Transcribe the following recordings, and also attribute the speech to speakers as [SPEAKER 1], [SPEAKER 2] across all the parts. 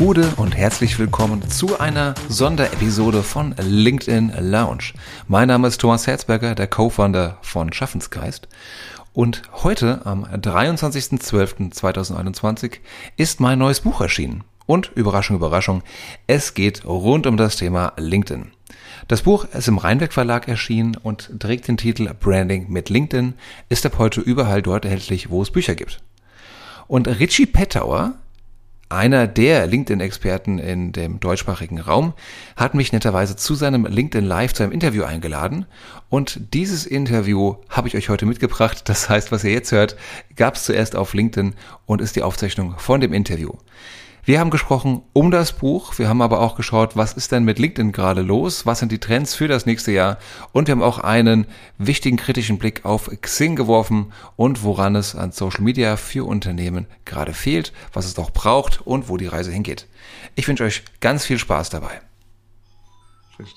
[SPEAKER 1] Gute und herzlich willkommen zu einer Sonderepisode von LinkedIn Lounge. Mein Name ist Thomas Herzberger, der Co-Founder von Schaffensgeist. Und heute, am 23.12.2021, ist mein neues Buch erschienen. Und Überraschung, Überraschung, es geht rund um das Thema LinkedIn. Das Buch ist im Rheinweg Verlag erschienen und trägt den Titel Branding mit LinkedIn, ist ab heute überall dort erhältlich, wo es Bücher gibt. Und Richie Pettauer, einer der LinkedIn-Experten in dem deutschsprachigen Raum hat mich netterweise zu seinem LinkedIn Live zu einem Interview eingeladen und dieses Interview habe ich euch heute mitgebracht. Das heißt, was ihr jetzt hört, gab es zuerst auf LinkedIn und ist die Aufzeichnung von dem Interview. Wir haben gesprochen um das Buch, wir haben aber auch geschaut, was ist denn mit LinkedIn gerade los, was sind die Trends für das nächste Jahr und wir haben auch einen wichtigen kritischen Blick auf Xing geworfen und woran es an Social Media für Unternehmen gerade fehlt, was es doch braucht und wo die Reise hingeht. Ich wünsche euch ganz viel Spaß dabei.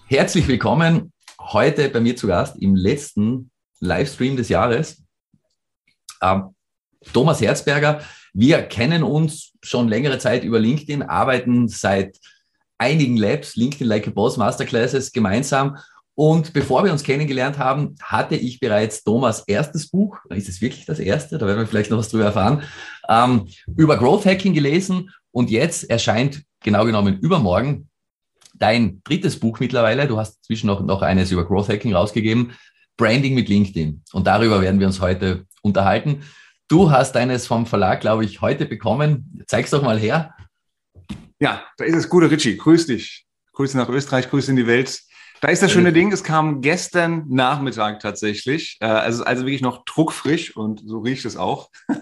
[SPEAKER 2] Herzlich willkommen heute bei mir zu Gast im letzten Livestream des Jahres. Ähm, Thomas Herzberger, wir kennen uns schon längere Zeit über LinkedIn, arbeiten seit einigen Labs, LinkedIn Like a Boss Masterclasses gemeinsam. Und bevor wir uns kennengelernt haben, hatte ich bereits Thomas erstes Buch, ist es wirklich das erste, da werden wir vielleicht noch was drüber erfahren, ähm, über Growth Hacking gelesen. Und jetzt erscheint genau genommen übermorgen dein drittes Buch mittlerweile. Du hast zwischen noch, noch eines über Growth Hacking rausgegeben, Branding mit LinkedIn. Und darüber werden wir uns heute unterhalten. Du hast eines vom Verlag, glaube ich, heute bekommen. Zeig's doch mal her.
[SPEAKER 3] Ja, da ist es. Gute Richie, grüß dich. Grüße nach Österreich, Grüße in die Welt. Da ist das schöne Ding, es kam gestern Nachmittag tatsächlich. Also, also wirklich noch druckfrisch und so riecht es auch.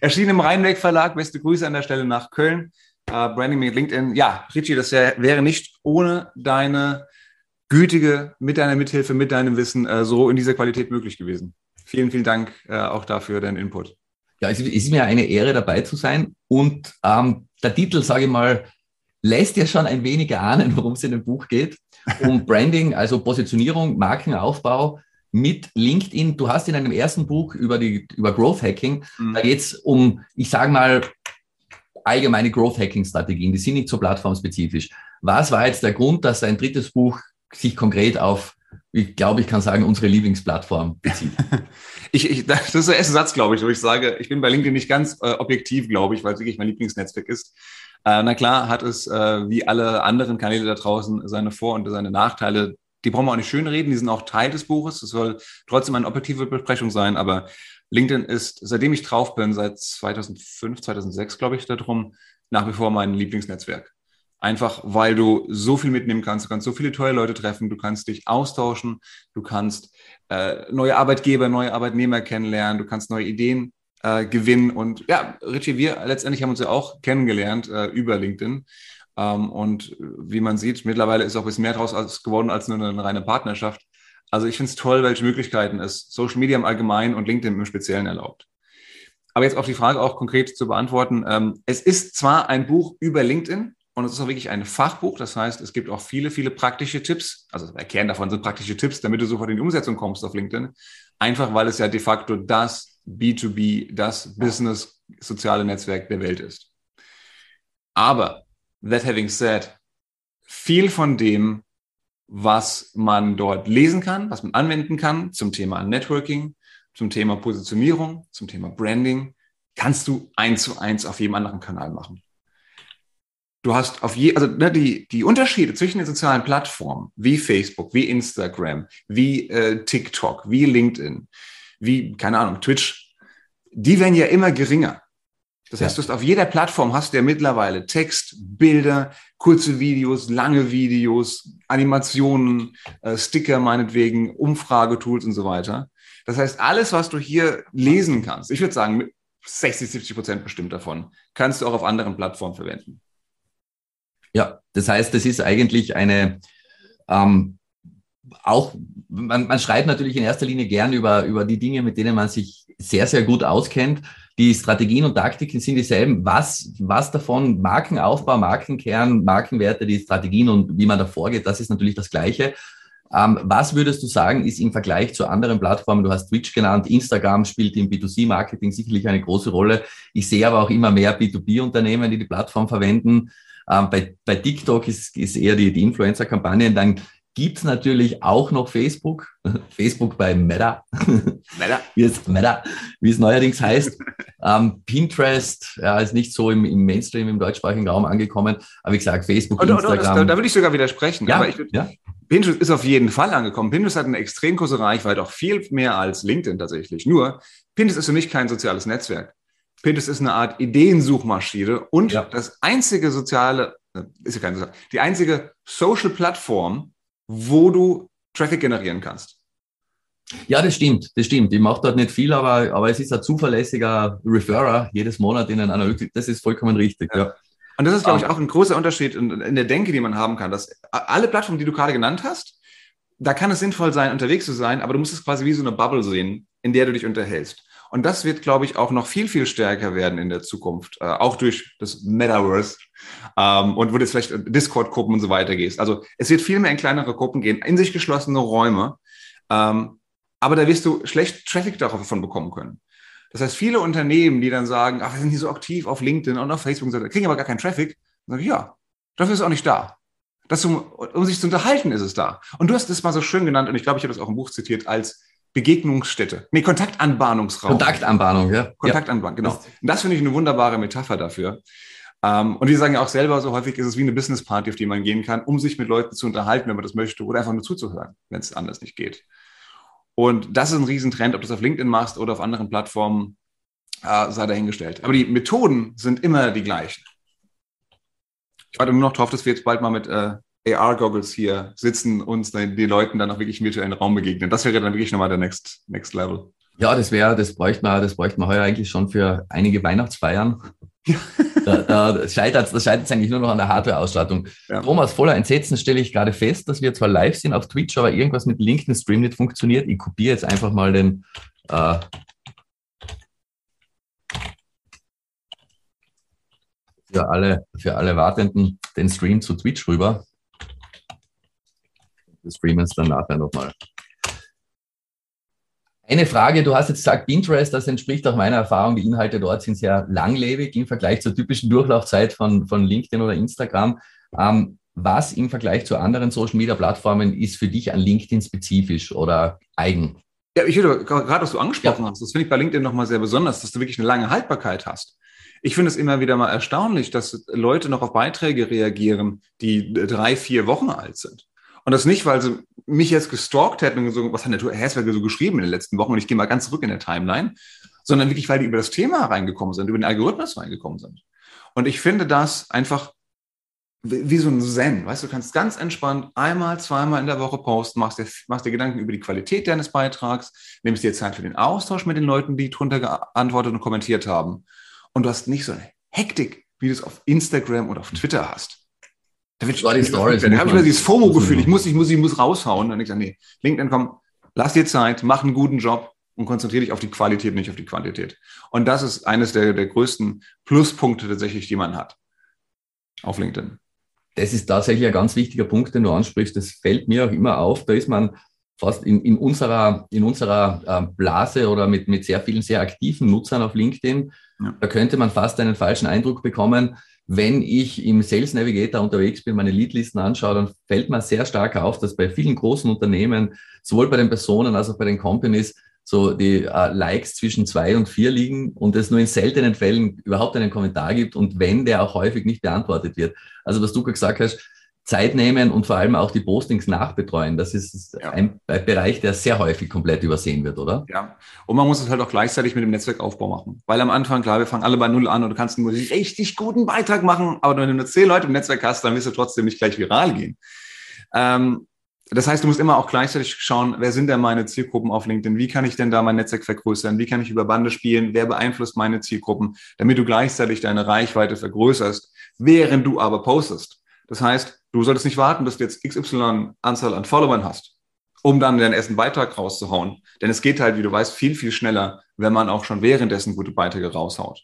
[SPEAKER 3] Erschien im Rheinweg Verlag. Beste Grüße an der Stelle nach Köln. Uh, Branding mit LinkedIn. Ja, Richie, das wäre nicht ohne deine gütige, mit deiner Mithilfe, mit deinem Wissen uh, so in dieser Qualität möglich gewesen. Vielen, vielen Dank äh, auch dafür, deinen Input.
[SPEAKER 2] Ja, es ist mir eine Ehre, dabei zu sein. Und ähm, der Titel, sage ich mal, lässt ja schon ein wenig ahnen, worum es in dem Buch geht. Um Branding, also Positionierung, Markenaufbau mit LinkedIn. Du hast in einem ersten Buch über, die, über Growth Hacking, mhm. da geht es um, ich sage mal, allgemeine Growth Hacking Strategien. Die sind nicht so plattformspezifisch. Was war jetzt der Grund, dass ein drittes Buch sich konkret auf ich glaube, ich kann sagen, unsere Lieblingsplattform bezieht.
[SPEAKER 3] ich, ich, das ist der erste Satz, glaube ich, wo ich sage, ich bin bei LinkedIn nicht ganz äh, objektiv, glaube ich, weil es wirklich mein Lieblingsnetzwerk ist. Äh, na klar hat es, äh, wie alle anderen Kanäle da draußen, seine Vor- und seine Nachteile. Die brauchen wir auch nicht schön reden, die sind auch Teil des Buches. Es soll trotzdem eine objektive Besprechung sein, aber LinkedIn ist, seitdem ich drauf bin, seit 2005, 2006, glaube ich, darum, nach wie vor mein Lieblingsnetzwerk. Einfach weil du so viel mitnehmen kannst, du kannst so viele tolle Leute treffen, du kannst dich austauschen, du kannst äh, neue Arbeitgeber, neue Arbeitnehmer kennenlernen, du kannst neue Ideen äh, gewinnen. Und ja, Richie, wir letztendlich haben uns ja auch kennengelernt äh, über LinkedIn. Ähm, und wie man sieht, mittlerweile ist auch ein bisschen mehr draus geworden als nur eine reine Partnerschaft. Also ich finde es toll, welche Möglichkeiten es Social Media im Allgemeinen und LinkedIn im Speziellen erlaubt. Aber jetzt auf die Frage auch konkret zu beantworten. Ähm, es ist zwar ein Buch über LinkedIn, und es ist auch wirklich ein Fachbuch. Das heißt, es gibt auch viele, viele praktische Tipps. Also der Kern davon sind praktische Tipps, damit du sofort in die Umsetzung kommst auf LinkedIn. Einfach weil es ja de facto das B2B, das Business soziale Netzwerk der Welt ist. Aber, that having said, viel von dem, was man dort lesen kann, was man anwenden kann zum Thema Networking, zum Thema Positionierung, zum Thema Branding, kannst du eins zu eins auf jedem anderen Kanal machen. Du hast auf je, also ne, die, die Unterschiede zwischen den sozialen Plattformen wie Facebook, wie Instagram, wie äh, TikTok, wie LinkedIn, wie, keine Ahnung, Twitch, die werden ja immer geringer. Das heißt, du hast auf jeder Plattform hast du ja mittlerweile Text, Bilder, kurze Videos, lange Videos, Animationen, äh, Sticker meinetwegen, Umfragetools und so weiter. Das heißt, alles, was du hier lesen kannst, ich würde sagen, 60, 70 Prozent bestimmt davon, kannst du auch auf anderen Plattformen verwenden.
[SPEAKER 2] Ja, das heißt, das ist eigentlich eine, ähm, auch, man, man schreibt natürlich in erster Linie gern über, über die Dinge, mit denen man sich sehr, sehr gut auskennt. Die Strategien und Taktiken sind dieselben. Was, was davon, Markenaufbau, Markenkern, Markenwerte, die Strategien und wie man da vorgeht, das ist natürlich das Gleiche. Ähm, was würdest du sagen, ist im Vergleich zu anderen Plattformen, du hast Twitch genannt, Instagram spielt im B2C-Marketing sicherlich eine große Rolle. Ich sehe aber auch immer mehr B2B-Unternehmen, die die Plattform verwenden. Ähm, bei, bei TikTok ist, ist eher die, die Influencer-Kampagnen. Dann gibt es natürlich auch noch Facebook. Facebook bei Meta. Meta. wie, es, Meta wie es neuerdings heißt. ähm, Pinterest ja, ist nicht so im, im, Mainstream, im deutschsprachigen Raum angekommen. Aber wie gesagt, Facebook,
[SPEAKER 3] und, Instagram. Und, und, da, da würde ich sogar widersprechen.
[SPEAKER 2] Ja, würd, ja.
[SPEAKER 3] Pinterest ist auf jeden Fall angekommen. Pinterest hat eine extrem große Reichweite, auch viel mehr als LinkedIn tatsächlich. Nur, Pinterest ist für mich kein soziales Netzwerk. Pinterest ist eine Art Ideensuchmaschine und ja. das einzige soziale, äh, ist ja keine, die einzige Social-Plattform, wo du Traffic generieren kannst.
[SPEAKER 2] Ja, das stimmt, das stimmt. Ich mache dort nicht viel, aber, aber es ist ein zuverlässiger Referrer jedes Monat in ein Analytik. Das ist vollkommen richtig. Ja. ja.
[SPEAKER 3] Und das ist, glaube ich, auch ein großer Unterschied in, in, der Denke, die man haben kann. Dass alle Plattformen, die du gerade genannt hast, da kann es sinnvoll sein, unterwegs zu sein, aber du musst es quasi wie so eine Bubble sehen, in der du dich unterhältst. Und das wird, glaube ich, auch noch viel, viel stärker werden in der Zukunft, äh, auch durch das Metaverse ähm, und wo du jetzt vielleicht Discord-Gruppen und so weiter gehst. Also es wird viel mehr in kleinere Gruppen gehen, in sich geschlossene Räume. Ähm, aber da wirst du schlecht Traffic davon bekommen können. Das heißt, viele Unternehmen, die dann sagen, ach, wir sind hier so aktiv auf LinkedIn und auf Facebook, und so, kriegen aber gar keinen Traffic, dann sage ich, ja, dafür ist es auch nicht da. Das, um, um sich zu unterhalten, ist es da. Und du hast es mal so schön genannt, und ich glaube, ich habe das auch im Buch zitiert, als Begegnungsstätte. Nee, Kontaktanbahnungsraum.
[SPEAKER 2] Kontaktanbahnung, ja.
[SPEAKER 3] Kontaktanbahnung, genau. Und das finde ich eine wunderbare Metapher dafür. Ähm, und die sagen ja auch selber, so häufig ist es wie eine Business-Party, auf die man gehen kann, um sich mit Leuten zu unterhalten, wenn man das möchte, oder einfach nur zuzuhören, wenn es anders nicht geht. Und das ist ein Riesentrend, ob du das auf LinkedIn machst oder auf anderen Plattformen, äh, sei dahingestellt. Aber die Methoden sind immer die gleichen. Ich warte nur noch darauf, dass wir jetzt bald mal mit äh, AR-Goggles hier sitzen und die Leuten dann auch wirklich im virtuellen Raum begegnen. Das wäre dann wirklich nochmal der Next, Next Level.
[SPEAKER 2] Ja, das wäre, das bräuchte man, das bräuchte man heuer eigentlich schon für einige Weihnachtsfeiern. Ja. da, da scheitert es eigentlich nur noch an der Hardware-Ausstattung. Ja. Thomas, voller Entsetzen stelle ich gerade fest, dass wir zwar live sind auf Twitch, aber irgendwas mit LinkedIn-Stream nicht funktioniert. Ich kopiere jetzt einfach mal den, äh, für alle, für alle Wartenden den Stream zu Twitch rüber. Streamen es dann nachher nochmal. Eine Frage, du hast jetzt gesagt, Pinterest, das entspricht auch meiner Erfahrung, die Inhalte dort sind sehr langlebig im Vergleich zur typischen Durchlaufzeit von, von LinkedIn oder Instagram. Ähm, was im Vergleich zu anderen Social-Media-Plattformen ist für dich an LinkedIn spezifisch oder eigen?
[SPEAKER 3] Ja, ich würde gerade, was du angesprochen ja. hast, das finde ich bei LinkedIn nochmal sehr besonders, dass du wirklich eine lange Haltbarkeit hast. Ich finde es immer wieder mal erstaunlich, dass Leute noch auf Beiträge reagieren, die drei, vier Wochen alt sind. Und das nicht, weil sie mich jetzt gestalkt hätten und so, was hat der Herzberger so geschrieben in den letzten Wochen und ich gehe mal ganz zurück in der Timeline, sondern wirklich, weil die über das Thema reingekommen sind, über den Algorithmus reingekommen sind. Und ich finde das einfach wie so ein Zen, weißt du, du kannst ganz entspannt einmal, zweimal in der Woche posten, machst dir, machst dir Gedanken über die Qualität deines Beitrags, nimmst dir Zeit für den Austausch mit den Leuten, die drunter geantwortet und kommentiert haben. Und du hast nicht so eine Hektik, wie du es auf Instagram oder auf Twitter hast. Da wird die Stories. Da habe ich immer dieses FOMO-Gefühl. Ich muss, ich muss, ich muss raushauen. Dann ich sage, nee, LinkedIn, komm, lass dir Zeit, mach einen guten Job und konzentriere dich auf die Qualität, nicht auf die Quantität. Und das ist eines der, der größten Pluspunkte tatsächlich, die man hat auf LinkedIn.
[SPEAKER 2] Das ist tatsächlich ein ganz wichtiger Punkt, den du ansprichst. Das fällt mir auch immer auf. Da ist man fast in, in unserer, in unserer äh, Blase oder mit, mit sehr vielen sehr aktiven Nutzern auf LinkedIn. Ja. Da könnte man fast einen falschen Eindruck bekommen, wenn ich im Sales Navigator unterwegs bin, meine Leadlisten anschaue, dann fällt mir sehr stark auf, dass bei vielen großen Unternehmen, sowohl bei den Personen als auch bei den Companies, so die äh, Likes zwischen zwei und vier liegen und es nur in seltenen Fällen überhaupt einen Kommentar gibt und wenn der auch häufig nicht beantwortet wird. Also was du gesagt hast, Zeit nehmen und vor allem auch die Postings nachbetreuen. Das ist ja. ein Bereich, der sehr häufig komplett übersehen wird, oder?
[SPEAKER 3] Ja. Und man muss es halt auch gleichzeitig mit dem Netzwerkaufbau machen. Weil am Anfang, klar, wir fangen alle bei Null an und du kannst einen richtig guten Beitrag machen, aber wenn du nur zehn Leute im Netzwerk hast, dann wirst du trotzdem nicht gleich viral gehen. Ähm, das heißt, du musst immer auch gleichzeitig schauen, wer sind denn meine Zielgruppen auf LinkedIn? Wie kann ich denn da mein Netzwerk vergrößern? Wie kann ich über Bande spielen? Wer beeinflusst meine Zielgruppen? Damit du gleichzeitig deine Reichweite vergrößerst, während du aber postest. Das heißt, du solltest nicht warten, bis du jetzt XY Anzahl an Followern hast, um dann deinen ersten Beitrag rauszuhauen. Denn es geht halt, wie du weißt, viel, viel schneller, wenn man auch schon währenddessen gute Beiträge raushaut.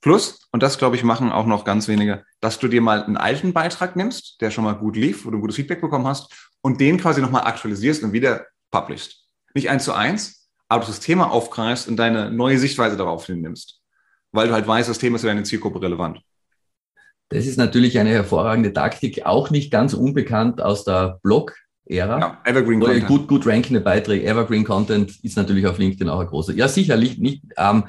[SPEAKER 3] Plus, und das glaube ich machen auch noch ganz wenige, dass du dir mal einen alten Beitrag nimmst, der schon mal gut lief, wo du gutes Feedback bekommen hast, und den quasi nochmal aktualisierst und wieder publishst. Nicht eins zu eins, aber du das Thema aufgreifst und deine neue Sichtweise darauf nimmst. Weil du halt weißt, das Thema ist für deine Zielgruppe relevant.
[SPEAKER 2] Das ist natürlich eine hervorragende Taktik, auch nicht ganz unbekannt aus der Blog-Ära. Ja, Evergreen Content. Gut, gut rankende Beiträge. Evergreen Content ist natürlich auf LinkedIn auch ein großer. Ja, sicherlich nicht. Ähm,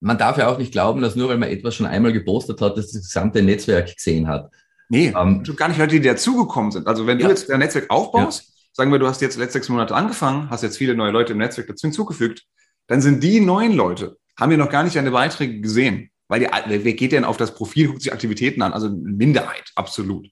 [SPEAKER 2] man darf ja auch nicht glauben, dass nur weil man etwas schon einmal gepostet hat, dass das gesamte Netzwerk gesehen hat.
[SPEAKER 3] Nee, ähm, gar nicht Leute, die dazugekommen sind. Also wenn du ja. jetzt dein Netzwerk aufbaust, ja. sagen wir, du hast jetzt letzte sechs Monate angefangen, hast jetzt viele neue Leute im Netzwerk dazu hinzugefügt, dann sind die neuen Leute, haben wir noch gar nicht deine Beiträge gesehen. Weil die, wer geht denn auf das Profil, guckt sich Aktivitäten an? Also Minderheit, absolut.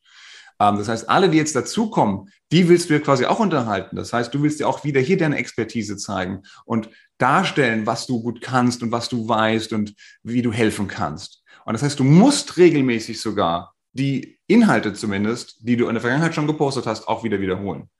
[SPEAKER 3] Ähm, das heißt, alle, die jetzt dazukommen, die willst du ja quasi auch unterhalten. Das heißt, du willst ja auch wieder hier deine Expertise zeigen und darstellen, was du gut kannst und was du weißt und wie du helfen kannst. Und das heißt, du musst regelmäßig sogar die Inhalte zumindest, die du in der Vergangenheit schon gepostet hast, auch wieder wiederholen.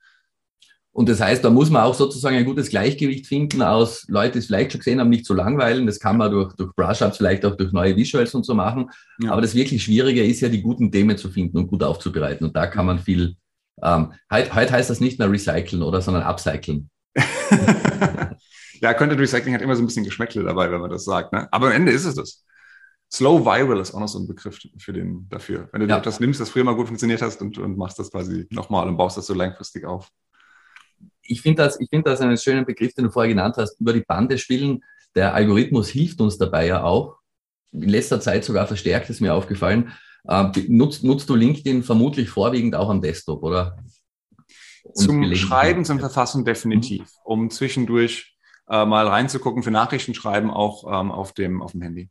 [SPEAKER 2] Und das heißt, da muss man auch sozusagen ein gutes Gleichgewicht finden aus Leute, die es vielleicht schon gesehen haben, nicht zu langweilen. Das kann man durch, durch Brush-Ups, vielleicht auch durch neue Visuals und so machen. Ja. Aber das wirklich Schwierige ist ja, die guten Themen zu finden und gut aufzubereiten. Und da kann man viel, ähm, heute, heute heißt das nicht mehr recyceln oder, sondern upcyclen.
[SPEAKER 3] ja, Content Recycling hat immer so ein bisschen Geschmäckle dabei, wenn man das sagt. Ne? Aber am Ende ist es das. Slow Viral ist auch noch so ein Begriff für den, dafür. Wenn du ja. das nimmst, das früher mal gut funktioniert hast und, und machst das quasi nochmal und baust das so langfristig auf.
[SPEAKER 2] Ich finde das, ich finde das einen schönen Begriff, den du vorher genannt hast, über die Bande spielen. Der Algorithmus hilft uns dabei ja auch. In letzter Zeit sogar verstärkt ist mir aufgefallen. Ähm, nutzt, nutzt du LinkedIn vermutlich vorwiegend auch am Desktop, oder?
[SPEAKER 3] Und zum Schreiben, zum Verfassen definitiv, mhm. um zwischendurch äh, mal reinzugucken für Nachrichtenschreiben auch ähm, auf, dem, auf dem Handy.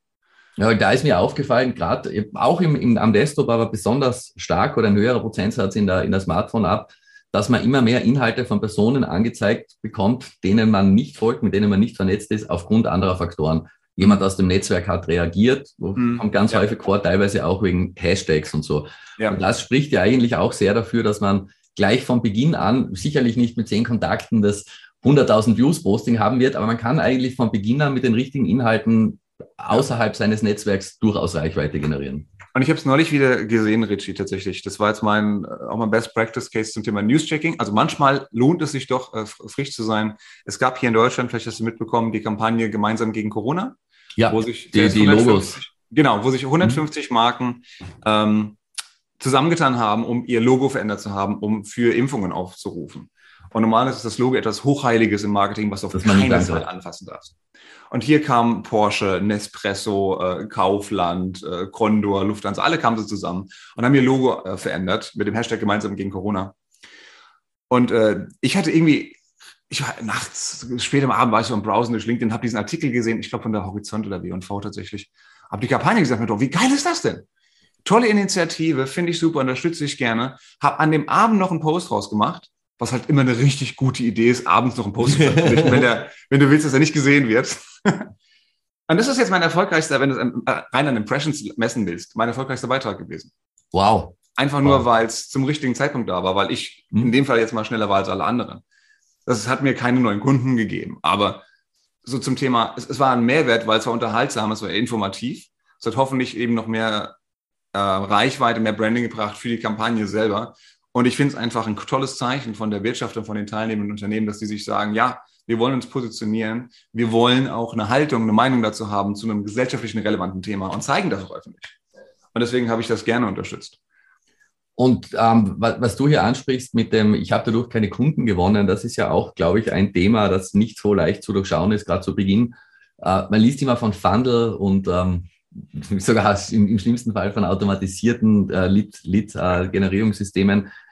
[SPEAKER 2] Ja, da ist mir aufgefallen, gerade auch im, im, am Desktop, aber besonders stark oder ein höherer Prozentsatz in der, in der Smartphone-App, dass man immer mehr Inhalte von Personen angezeigt bekommt, denen man nicht folgt, mit denen man nicht vernetzt ist, aufgrund anderer Faktoren. Jemand aus dem Netzwerk hat reagiert, mhm. kommt ganz ja. häufig vor, teilweise auch wegen Hashtags und so. Ja. Und das spricht ja eigentlich auch sehr dafür, dass man gleich von Beginn an, sicherlich nicht mit zehn Kontakten, das 100.000 Views Posting haben wird, aber man kann eigentlich von Beginn an mit den richtigen Inhalten außerhalb seines Netzwerks durchaus Reichweite generieren.
[SPEAKER 3] Und ich habe es neulich wieder gesehen, Richie, tatsächlich. Das war jetzt mein, äh, auch mein Best Practice Case zum Thema News-Checking. Also manchmal lohnt es sich doch, äh, frisch zu sein. Es gab hier in Deutschland, vielleicht hast du mitbekommen, die Kampagne gemeinsam gegen Corona.
[SPEAKER 2] Ja,
[SPEAKER 3] wo sich die, die Logos. Genau, wo sich 150 mhm. Marken ähm, zusammengetan haben, um ihr Logo verändert zu haben, um für Impfungen aufzurufen. Und normalerweise ist das Logo etwas Hochheiliges im Marketing, was du auf keinen Fall anfassen darfst. Und hier kam Porsche, Nespresso, äh, Kaufland, äh, Condor, Lufthansa, alle kamen so zusammen und haben ihr Logo äh, verändert mit dem Hashtag gemeinsam gegen Corona. Und ich hatte irgendwie, ich war nachts, spät am Abend war ich so am Browsen durch LinkedIn, habe diesen Artikel gesehen, ich glaube von der Horizont oder W&V tatsächlich, habe die Kampagne gesagt, oh, wie geil ist das denn? Tolle Initiative, finde ich super, unterstütze ich gerne. Habe an dem Abend noch einen Post rausgemacht was halt immer eine richtig gute Idee ist, abends noch ein Post zu veröffentlichen, wenn, der, wenn du willst, dass er nicht gesehen wird. Und das ist jetzt mein erfolgreichster, wenn du es äh, rein an Impressions messen willst, mein erfolgreichster Beitrag gewesen.
[SPEAKER 2] Wow.
[SPEAKER 3] Einfach nur, wow. weil es zum richtigen Zeitpunkt da war, weil ich hm. in dem Fall jetzt mal schneller war als alle anderen. Das hat mir keine neuen Kunden gegeben. Aber so zum Thema, es, es war ein Mehrwert, weil es war unterhaltsam, es war informativ. Es hat hoffentlich eben noch mehr äh, Reichweite, mehr Branding gebracht für die Kampagne selber. Und ich finde es einfach ein tolles Zeichen von der Wirtschaft und von den teilnehmenden Unternehmen, dass die sich sagen, ja, wir wollen uns positionieren, wir wollen auch eine Haltung, eine Meinung dazu haben zu einem gesellschaftlichen relevanten Thema und zeigen das auch öffentlich. Und deswegen habe ich das gerne unterstützt.
[SPEAKER 2] Und ähm, was, du hier ansprichst mit dem, ich habe dadurch keine Kunden gewonnen, das ist ja auch, glaube ich, ein Thema, das nicht so leicht zu durchschauen ist, gerade zu Beginn. Äh, man liest immer von Funnel und ähm, sogar im, im, schlimmsten Fall von automatisierten äh, Lead-Generierungssystemen. Lead, äh,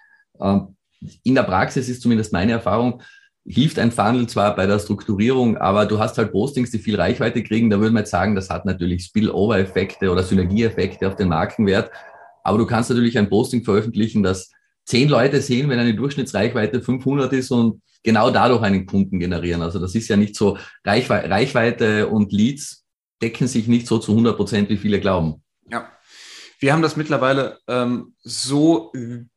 [SPEAKER 2] in der Praxis ist zumindest meine Erfahrung, hilft ein Funnel zwar bei der Strukturierung, aber du hast halt Postings, die viel Reichweite kriegen. Da würde man jetzt sagen, das hat natürlich Spillover-Effekte oder Synergieeffekte auf den Markenwert. Aber du kannst natürlich ein Posting veröffentlichen, das zehn Leute sehen, wenn eine Durchschnittsreichweite 500 ist und genau dadurch einen Kunden generieren. Also das ist ja nicht so Reichweite, Reichweite und Leads decken sich nicht so zu 100 Prozent, wie viele glauben.
[SPEAKER 3] Ja. Wir haben das mittlerweile ähm, so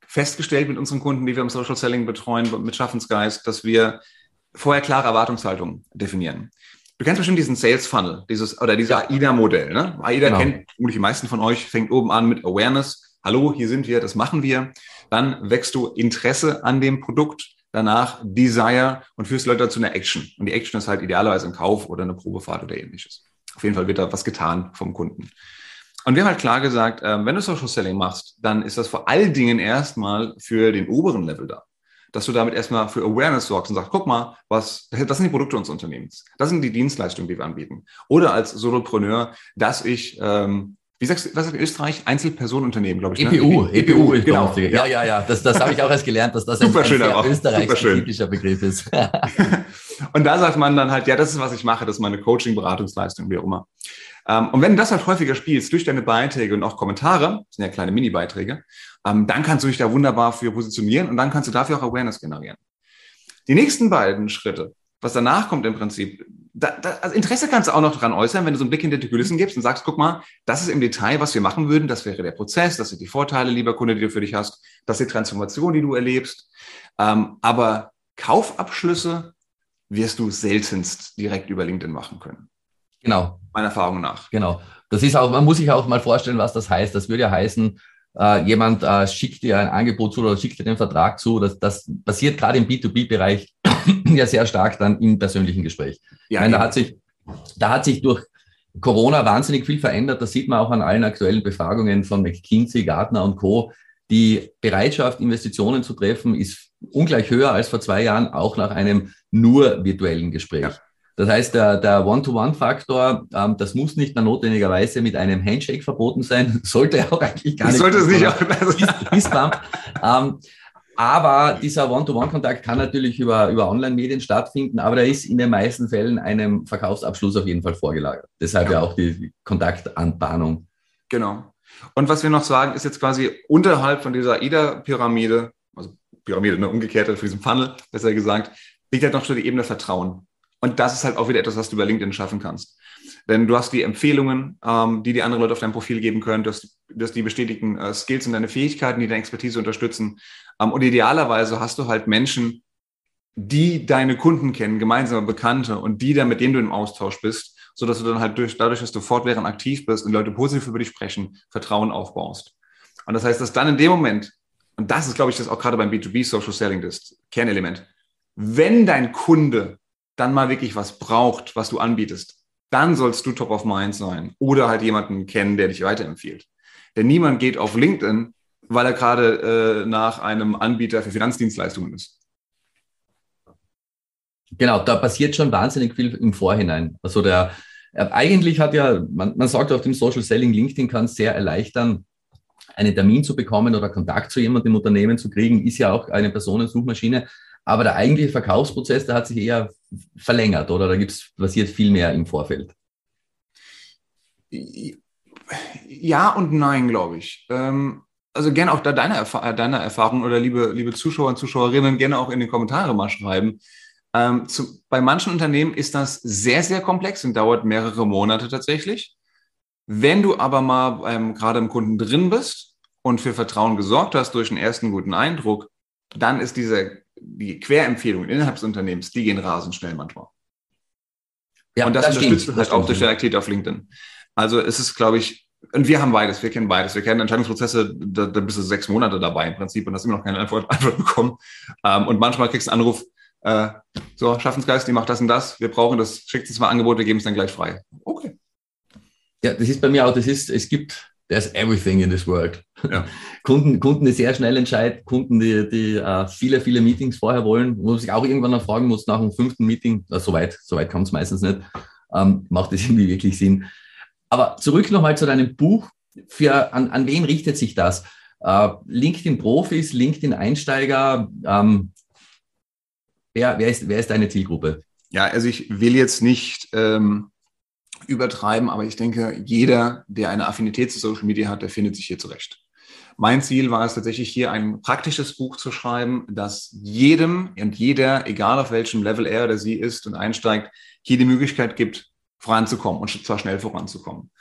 [SPEAKER 3] festgestellt mit unseren Kunden, die wir im Social Selling betreuen, mit Schaffensgeist, dass wir vorher klare Erwartungshaltung definieren. Du kennst bestimmt diesen Sales Funnel, dieses oder dieses ja. AIDA-Modell. Ne? AIDA genau. kennt vermutlich die meisten von euch, fängt oben an mit Awareness. Hallo, hier sind wir, das machen wir. Dann wächst du Interesse an dem Produkt, danach Desire und führst Leute zu einer Action. Und die Action ist halt idealerweise ein Kauf oder eine Probefahrt oder ähnliches. Auf jeden Fall wird da was getan vom Kunden. Und wir haben halt klar gesagt, äh, wenn du Social Selling machst, dann ist das vor allen Dingen erstmal für den oberen Level da. Dass du damit erstmal für Awareness sorgst und sagst, guck mal, was, das sind die Produkte unseres Unternehmens. Das sind die Dienstleistungen, die wir anbieten. Oder als Solopreneur, dass ich ähm, wie sagst du, was ist Österreich? Einzelpersonenunternehmen, glaube ich.
[SPEAKER 2] EPU, ne? EPU, EPU, genau. Ja, ja, ja. Das, das habe ich auch erst gelernt, dass das
[SPEAKER 3] Super ein, schön, ein
[SPEAKER 2] österreichisch-typischer Begriff ist.
[SPEAKER 3] und da sagt man dann halt, ja, das ist, was ich mache, das ist meine Coaching-Beratungsleistung, wie auch immer. Ähm, und wenn du das halt häufiger spielst, durch deine Beiträge und auch Kommentare, das sind ja kleine Mini-Beiträge, ähm, dann kannst du dich da wunderbar für positionieren und dann kannst du dafür auch Awareness generieren. Die nächsten beiden Schritte, was danach kommt im Prinzip, da, da, also Interesse kannst du auch noch dran äußern, wenn du so einen Blick hinter die Kulissen gibst und sagst, guck mal, das ist im Detail, was wir machen würden, das wäre der Prozess, das sind die Vorteile, lieber Kunde, die du für dich hast, das ist die Transformation, die du erlebst. Ähm, aber Kaufabschlüsse wirst du seltenst direkt über LinkedIn machen können.
[SPEAKER 2] Genau.
[SPEAKER 3] Meiner Erfahrung nach.
[SPEAKER 2] Genau. Das ist auch, man muss sich auch mal vorstellen, was das heißt. Das würde ja heißen, äh, jemand äh, schickt dir ein Angebot zu oder schickt dir den Vertrag zu. Das, das passiert gerade im B2B-Bereich ja sehr stark dann im persönlichen Gespräch. Ja, meine, da hat sich, da hat sich durch Corona wahnsinnig viel verändert. Das sieht man auch an allen aktuellen Befragungen von McKinsey, Gartner und Co. Die Bereitschaft, Investitionen zu treffen, ist ungleich höher als vor zwei Jahren, auch nach einem nur virtuellen Gespräch. Ja. Das heißt, der, der One-to-One-Faktor, ähm, das muss nicht mehr notwendigerweise mit einem Handshake verboten sein, sollte auch eigentlich gar nicht.
[SPEAKER 3] Sollte es nicht auch.
[SPEAKER 2] Fistbump. ähm, aber dieser One-to-One-Kontakt kann natürlich über, über Online-Medien stattfinden, aber da ist in den meisten Fällen einem Verkaufsabschluss auf jeden Fall vorgelagert. Deshalb ja, ja auch die Kontaktanbahnung.
[SPEAKER 3] Genau. Und was wir noch sagen, ist jetzt quasi unterhalb von dieser AIDA-Pyramide, also Pyramide, ne, umgekehrt für diesen Funnel, besser gesagt, liegt halt noch schon die Ebene Vertrauen. Und das ist halt auch wieder etwas, was du über LinkedIn schaffen kannst. Denn du hast die Empfehlungen, ähm, die die anderen Leute auf deinem Profil geben können, du hast, du hast die bestätigten äh, Skills und deine Fähigkeiten, die deine Expertise unterstützen. Ähm, und idealerweise hast du halt Menschen, die deine Kunden kennen, gemeinsame Bekannte und die dann, mit denen du im Austausch bist, so dass du dann halt durch, dadurch, dass du fortwährend aktiv bist und Leute positiv über dich sprechen, Vertrauen aufbaust. Und das heißt, dass dann in dem Moment, und das ist, glaube ich, das auch gerade beim B2B Social Selling das Kernelement, wenn dein Kunde dann mal wirklich was braucht, was du anbietest, dann sollst du top of mind sein oder halt jemanden kennen, der dich weiterempfiehlt. Denn niemand geht auf LinkedIn, weil er gerade äh, nach einem Anbieter für Finanzdienstleistungen ist.
[SPEAKER 2] Genau, da passiert schon wahnsinnig viel im Vorhinein. Also der äh, eigentlich hat ja, man, man sagt auf dem Social Selling, LinkedIn kann sehr erleichtern, einen Termin zu bekommen oder Kontakt zu jemandem im Unternehmen zu kriegen, ist ja auch eine Personensuchmaschine. Aber der eigentliche Verkaufsprozess, der hat sich eher verlängert oder da gibt's, passiert viel mehr im Vorfeld.
[SPEAKER 3] Ja und nein, glaube ich. Ähm, also gerne auch da deine, Erf deine Erfahrung oder liebe, liebe Zuschauer und Zuschauerinnen gerne auch in die Kommentare mal schreiben. Ähm, zu, bei manchen Unternehmen ist das sehr, sehr komplex und dauert mehrere Monate tatsächlich. Wenn du aber mal ähm, gerade im Kunden drin bist und für Vertrauen gesorgt hast durch einen ersten guten Eindruck, dann ist diese die Querempfehlungen innerhalb des Unternehmens, die gehen rasend schnell manchmal. Ja, und das, das unterstützt stimmt, halt auch durch die Aktivität auf LinkedIn. Also es ist, glaube ich, und wir haben beides, wir kennen beides. Wir kennen Entscheidungsprozesse, da, da bist du sechs Monate dabei im Prinzip und hast immer noch keine Antwort, Antwort bekommen. Ähm, und manchmal kriegst du einen Anruf, äh, so, Schaffensgeist, die macht das und das, wir brauchen das, schickt uns mal Angebote, geben es dann gleich frei. Okay.
[SPEAKER 2] Ja, das ist bei mir auch, das ist, es gibt there's everything in this world. Ja. Kunden, Kunden, die sehr schnell entscheiden, Kunden, die, die uh, viele, viele Meetings vorher wollen, wo man sich auch irgendwann noch fragen muss, nach dem fünften Meeting, uh, so weit, so weit kommt es meistens nicht, ähm, macht das irgendwie wirklich Sinn. Aber zurück nochmal zu deinem Buch. Für, an, an wen richtet sich das? Uh, LinkedIn-Profis, LinkedIn-Einsteiger, ähm, wer, wer, ist, wer ist deine Zielgruppe?
[SPEAKER 3] Ja, also ich will jetzt nicht ähm, übertreiben, aber ich denke, jeder, der eine Affinität zu Social Media hat, der findet sich hier zurecht. Mein Ziel war es tatsächlich hier ein praktisches Buch zu schreiben, das jedem und jeder, egal auf welchem Level er oder sie ist und einsteigt, hier die Möglichkeit gibt, voranzukommen und zwar schnell voranzukommen.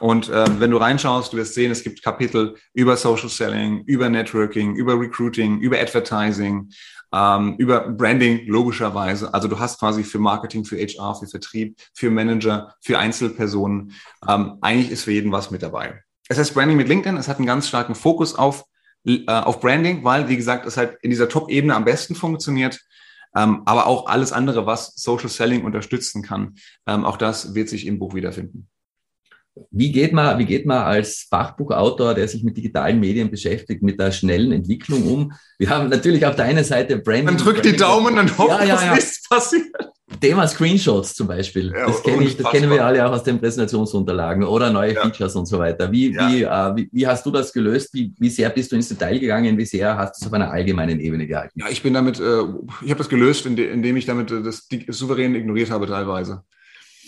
[SPEAKER 3] Und äh, wenn du reinschaust, du wirst sehen, es gibt Kapitel über Social Selling, über Networking, über Recruiting, über Advertising, ähm, über Branding logischerweise. Also du hast quasi für Marketing, für HR, für Vertrieb, für Manager, für Einzelpersonen, ähm, eigentlich ist für jeden was mit dabei. Es heißt Branding mit LinkedIn, es hat einen ganz starken Fokus auf, äh, auf Branding, weil, wie gesagt, es halt in dieser Top-Ebene am besten funktioniert. Ähm, aber auch alles andere, was Social Selling unterstützen kann, ähm, auch das wird sich im Buch wiederfinden.
[SPEAKER 2] Wie geht man, wie geht man als Fachbuchautor, der sich mit digitalen Medien beschäftigt, mit der schnellen Entwicklung um? Wir haben natürlich auf der einen Seite
[SPEAKER 3] Branding. Man drückt die Daumen und hofft, ja, ja, ja. dass nichts passiert.
[SPEAKER 2] Thema Screenshots zum Beispiel. Ja, das, kenn ich, das kennen wir alle auch aus den Präsentationsunterlagen oder neue ja. Features und so weiter. Wie, ja. wie, äh, wie, wie, hast du das gelöst? Wie, wie sehr bist du ins Detail gegangen? Wie sehr hast du es auf einer allgemeinen Ebene gehalten?
[SPEAKER 3] Ja, ich bin damit, äh, ich habe das gelöst, indem ich damit äh, das souverän ignoriert habe teilweise.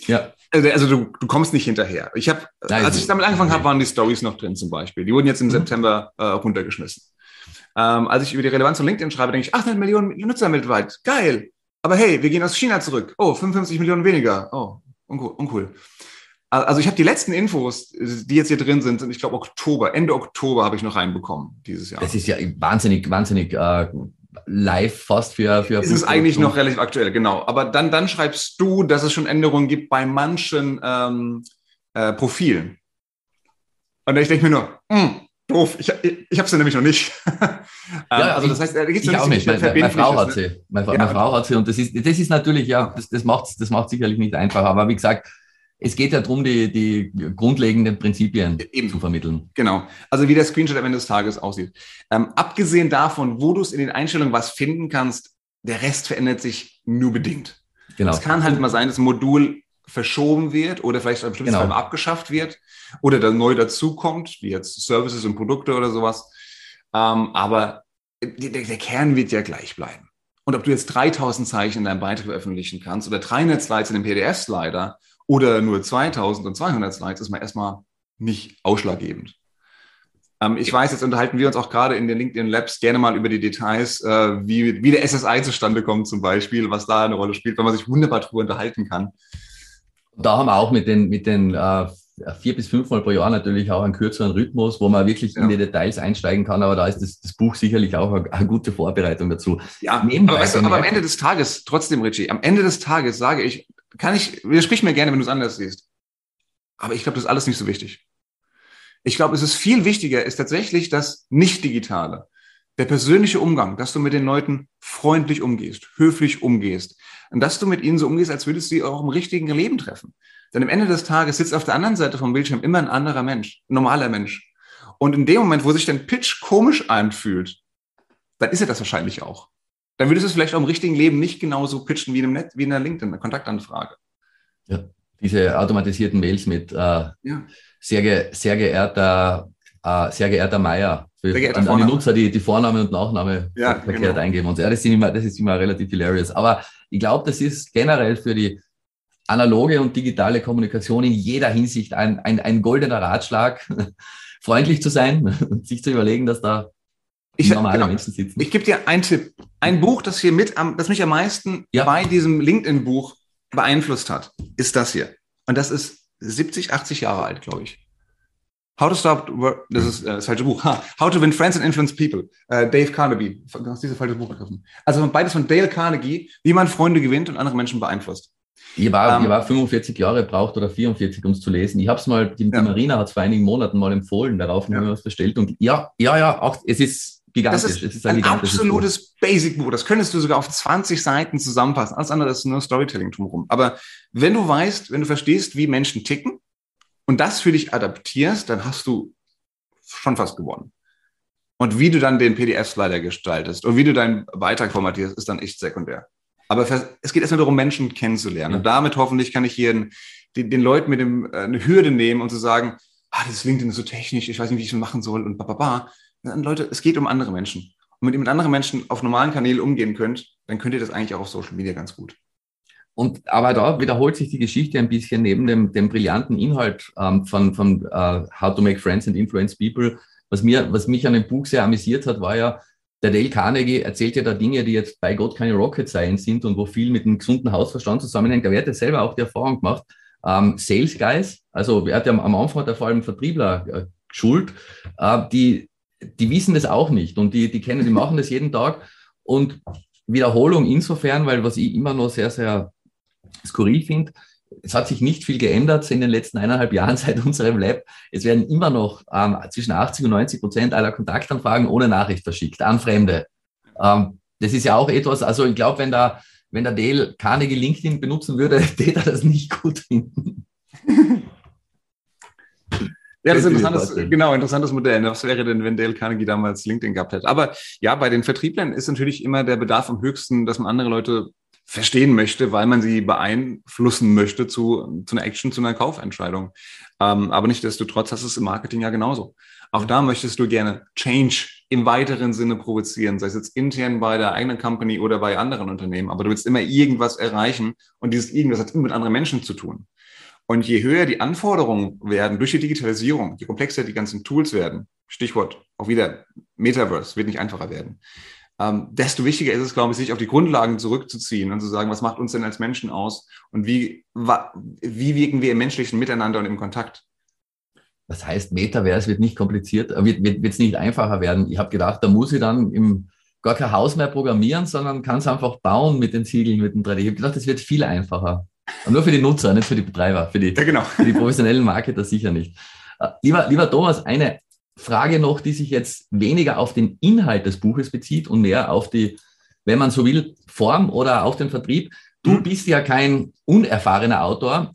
[SPEAKER 3] Ja. Also, also du, du kommst nicht hinterher. Ich habe, als ich damit angefangen habe, waren die Stories noch drin zum Beispiel. Die wurden jetzt im mhm. September äh, runtergeschmissen. Ähm, als ich über die Relevanz von LinkedIn schreibe, denke ich, 800 Millionen Nutzer weltweit. Geil. Aber hey, wir gehen aus China zurück. Oh, 55 Millionen weniger. Oh, uncool. uncool. Also ich habe die letzten Infos, die jetzt hier drin sind, sind ich glaube Oktober, Ende Oktober habe ich noch reinbekommen dieses Jahr.
[SPEAKER 2] Das ist ja wahnsinnig, wahnsinnig äh, live fast für. für
[SPEAKER 3] ist es eigentlich noch relativ aktuell, genau. Aber dann, dann schreibst du, dass es schon Änderungen gibt bei manchen ähm, äh, Profilen. Und ich denke mir nur, mh, hm, doof, ich, ich, ich habe sie nämlich noch nicht.
[SPEAKER 2] ja, ähm, also das heißt, da gibt es auch nicht. Meine, meine, Frau hat sie. Meine, ja, meine Frau hat sie und das ist, das ist natürlich, ja, das, das macht das macht sicherlich nicht einfach. Aber wie gesagt, es geht ja darum, die, die grundlegenden Prinzipien Eben. zu vermitteln.
[SPEAKER 3] Genau. Also wie der Screenshot am Ende des Tages aussieht. Ähm, abgesehen davon, wo du es in den Einstellungen was finden kannst, der Rest verändert sich nur bedingt. Genau. Es kann halt mal sein, dass ein Modul verschoben wird oder vielleicht ein bestimmtes genau. abgeschafft wird oder dann neu dazukommt, wie jetzt Services und Produkte oder sowas. Ähm, aber der, der Kern wird ja gleich bleiben. Und ob du jetzt 3000 Zeichen in deinem Beitrag veröffentlichen kannst oder 300 Slides in dem PDF-Slider oder nur 2000 und 200 Slides ist mal erstmal nicht ausschlaggebend. Ähm, ich weiß, jetzt unterhalten wir uns auch gerade in den LinkedIn Labs gerne mal über die Details, äh, wie, wie der SSI zustande kommt zum Beispiel, was da eine Rolle spielt, weil man sich wunderbar drüber unterhalten kann.
[SPEAKER 2] Da haben wir auch mit den, mit den äh, vier bis fünfmal pro Jahr natürlich auch einen kürzeren Rhythmus, wo man wirklich ja. in die Details einsteigen kann, aber da ist das, das Buch sicherlich auch eine, eine, gute Vorbereitung dazu.
[SPEAKER 3] Ja, Nebenbei aber, weißt du, aber am Ende des Tages, trotzdem, Richie, am Ende des Tages sage ich, kann ich, widersprich mir gerne, wenn du es anders siehst. Aber ich glaube, das ist alles nicht so wichtig. Ich glaube, es ist viel wichtiger, ist tatsächlich das Nicht-Digitale. Der persönliche Umgang, dass du mit den Leuten freundlich umgehst, höflich umgehst. Und dass du mit ihnen so umgehst, als würdest du sie auch im richtigen Leben treffen. Denn am Ende des Tages sitzt auf der anderen Seite vom Bildschirm immer ein anderer Mensch, ein normaler Mensch. Und in dem Moment, wo sich dein Pitch komisch anfühlt, dann ist er das wahrscheinlich auch dann würdest du es vielleicht auch im richtigen Leben nicht genauso pitchen wie in, einem Net, wie in einer LinkedIn-Kontaktanfrage.
[SPEAKER 2] Ja, diese automatisierten Mails mit äh, ja. sehr, ge sehr geehrter äh, sehr geehrter Meier, für, sehr geehrter an, an, die Nutzer, die, die Vorname und Nachname ja, verkehrt genau. eingeben und so. Ja, das, immer, das ist immer relativ hilarious. Aber ich glaube, das ist generell für die analoge und digitale Kommunikation in jeder Hinsicht ein, ein, ein goldener Ratschlag, freundlich zu sein und sich zu überlegen, dass da
[SPEAKER 3] ich, normale genau. Menschen sitzen. Ich gebe dir einen Tipp. Ein Buch, das hier mit am, das mich am meisten ja. bei diesem LinkedIn-Buch beeinflusst hat, ist das hier. Und das ist 70, 80 Jahre alt, glaube ich. How to Stop, das ist äh, das falsche Buch. How to Win Friends and Influence People. Äh, Dave Carnegie. Du hast dieses falsche Buch gegriffen. Also beides von Dale Carnegie, wie man Freunde gewinnt und andere Menschen beeinflusst.
[SPEAKER 2] Ich war, um, ich war 45 Jahre braucht oder 44, um es zu lesen. Ich habe es mal, die, ja. die Marina hat es vor einigen Monaten mal empfohlen, darauf ja. haben wir was bestellt. Und ja, ja, ja, auch es ist
[SPEAKER 3] gigantisch. Das ist, ist ein, ein absolutes Basic-Buch. Das könntest du sogar auf 20 Seiten zusammenfassen. Alles andere ist nur Storytelling drumherum. Aber wenn du weißt, wenn du verstehst, wie Menschen ticken und das für dich adaptierst, dann hast du schon fast gewonnen. Und wie du dann den PDF-Slider gestaltest und wie du deinen Beitrag formatierst, ist dann echt sekundär. Aber es geht erstmal darum, Menschen kennenzulernen. Und damit hoffentlich kann ich hier den, den, den Leuten mit dem, äh, eine Hürde nehmen und zu sagen, ah, das LinkedIn ist so technisch, ich weiß nicht, wie ich es machen soll und bababa. Leute, es geht um andere Menschen. Und wenn ihr mit anderen Menschen auf normalen Kanälen umgehen könnt, dann könnt ihr das eigentlich auch auf Social Media ganz gut.
[SPEAKER 2] Und aber da wiederholt sich die Geschichte ein bisschen neben dem, dem brillanten Inhalt ähm, von, von uh, How to Make Friends and Influence People. Was, mir, was mich an dem Buch sehr amüsiert hat, war ja, der Dale Carnegie erzählt ja da Dinge, die jetzt bei Gott keine Rocket Science sind und wo viel mit einem gesunden Hausverstand zusammenhängt. Er hat ja selber auch die Erfahrung gemacht, ähm, Sales Guys, also er hat ja am Anfang hat er vor allem Vertriebler äh, geschult, äh, die die wissen das auch nicht und die, die kennen, die machen das jeden Tag. Und Wiederholung insofern, weil was ich immer noch sehr, sehr skurril finde, es hat sich nicht viel geändert in den letzten eineinhalb Jahren seit unserem Lab. Es werden immer noch ähm, zwischen 80 und 90 Prozent aller Kontaktanfragen ohne Nachricht verschickt an Fremde. Ähm, das ist ja auch etwas, also ich glaube, wenn da, wenn der Dale Carnegie LinkedIn benutzen würde, täte er das nicht gut finden.
[SPEAKER 3] Ja, das ist ein interessantes, genau, interessantes Modell. Was wäre denn, wenn Dale Carnegie damals LinkedIn gehabt hätte? Aber ja, bei den Vertrieblern ist natürlich immer der Bedarf am höchsten, dass man andere Leute verstehen möchte, weil man sie beeinflussen möchte zu, zu einer Action, zu einer Kaufentscheidung. Ähm, aber nicht desto trotz hast du es im Marketing ja genauso. Auch da möchtest du gerne Change im weiteren Sinne provozieren, sei es jetzt intern bei der eigenen Company oder bei anderen Unternehmen. Aber du willst immer irgendwas erreichen und dieses irgendwas hat immer mit anderen Menschen zu tun. Und je höher die Anforderungen werden durch die Digitalisierung, je komplexer die ganzen Tools werden, Stichwort auch wieder Metaverse, wird nicht einfacher werden, ähm, desto wichtiger ist es, glaube ich, sich auf die Grundlagen zurückzuziehen und zu sagen, was macht uns denn als Menschen aus und wie, wie wirken wir im menschlichen Miteinander und im Kontakt?
[SPEAKER 2] Das heißt, Metaverse wird nicht kompliziert, äh, wird es wird, nicht einfacher werden. Ich habe gedacht, da muss ich dann im, gar kein Haus mehr programmieren, sondern kann es einfach bauen mit den Ziegeln, mit dem 3D. Ich habe gedacht, das wird viel einfacher. Und nur für die Nutzer, nicht für die Betreiber, für die, ja, genau. für die professionellen Marketer sicher nicht. Äh, lieber, lieber Thomas, eine Frage noch, die sich jetzt weniger auf den Inhalt des Buches bezieht und mehr auf die, wenn man so will, Form oder auf den Vertrieb. Du mhm. bist ja kein unerfahrener Autor.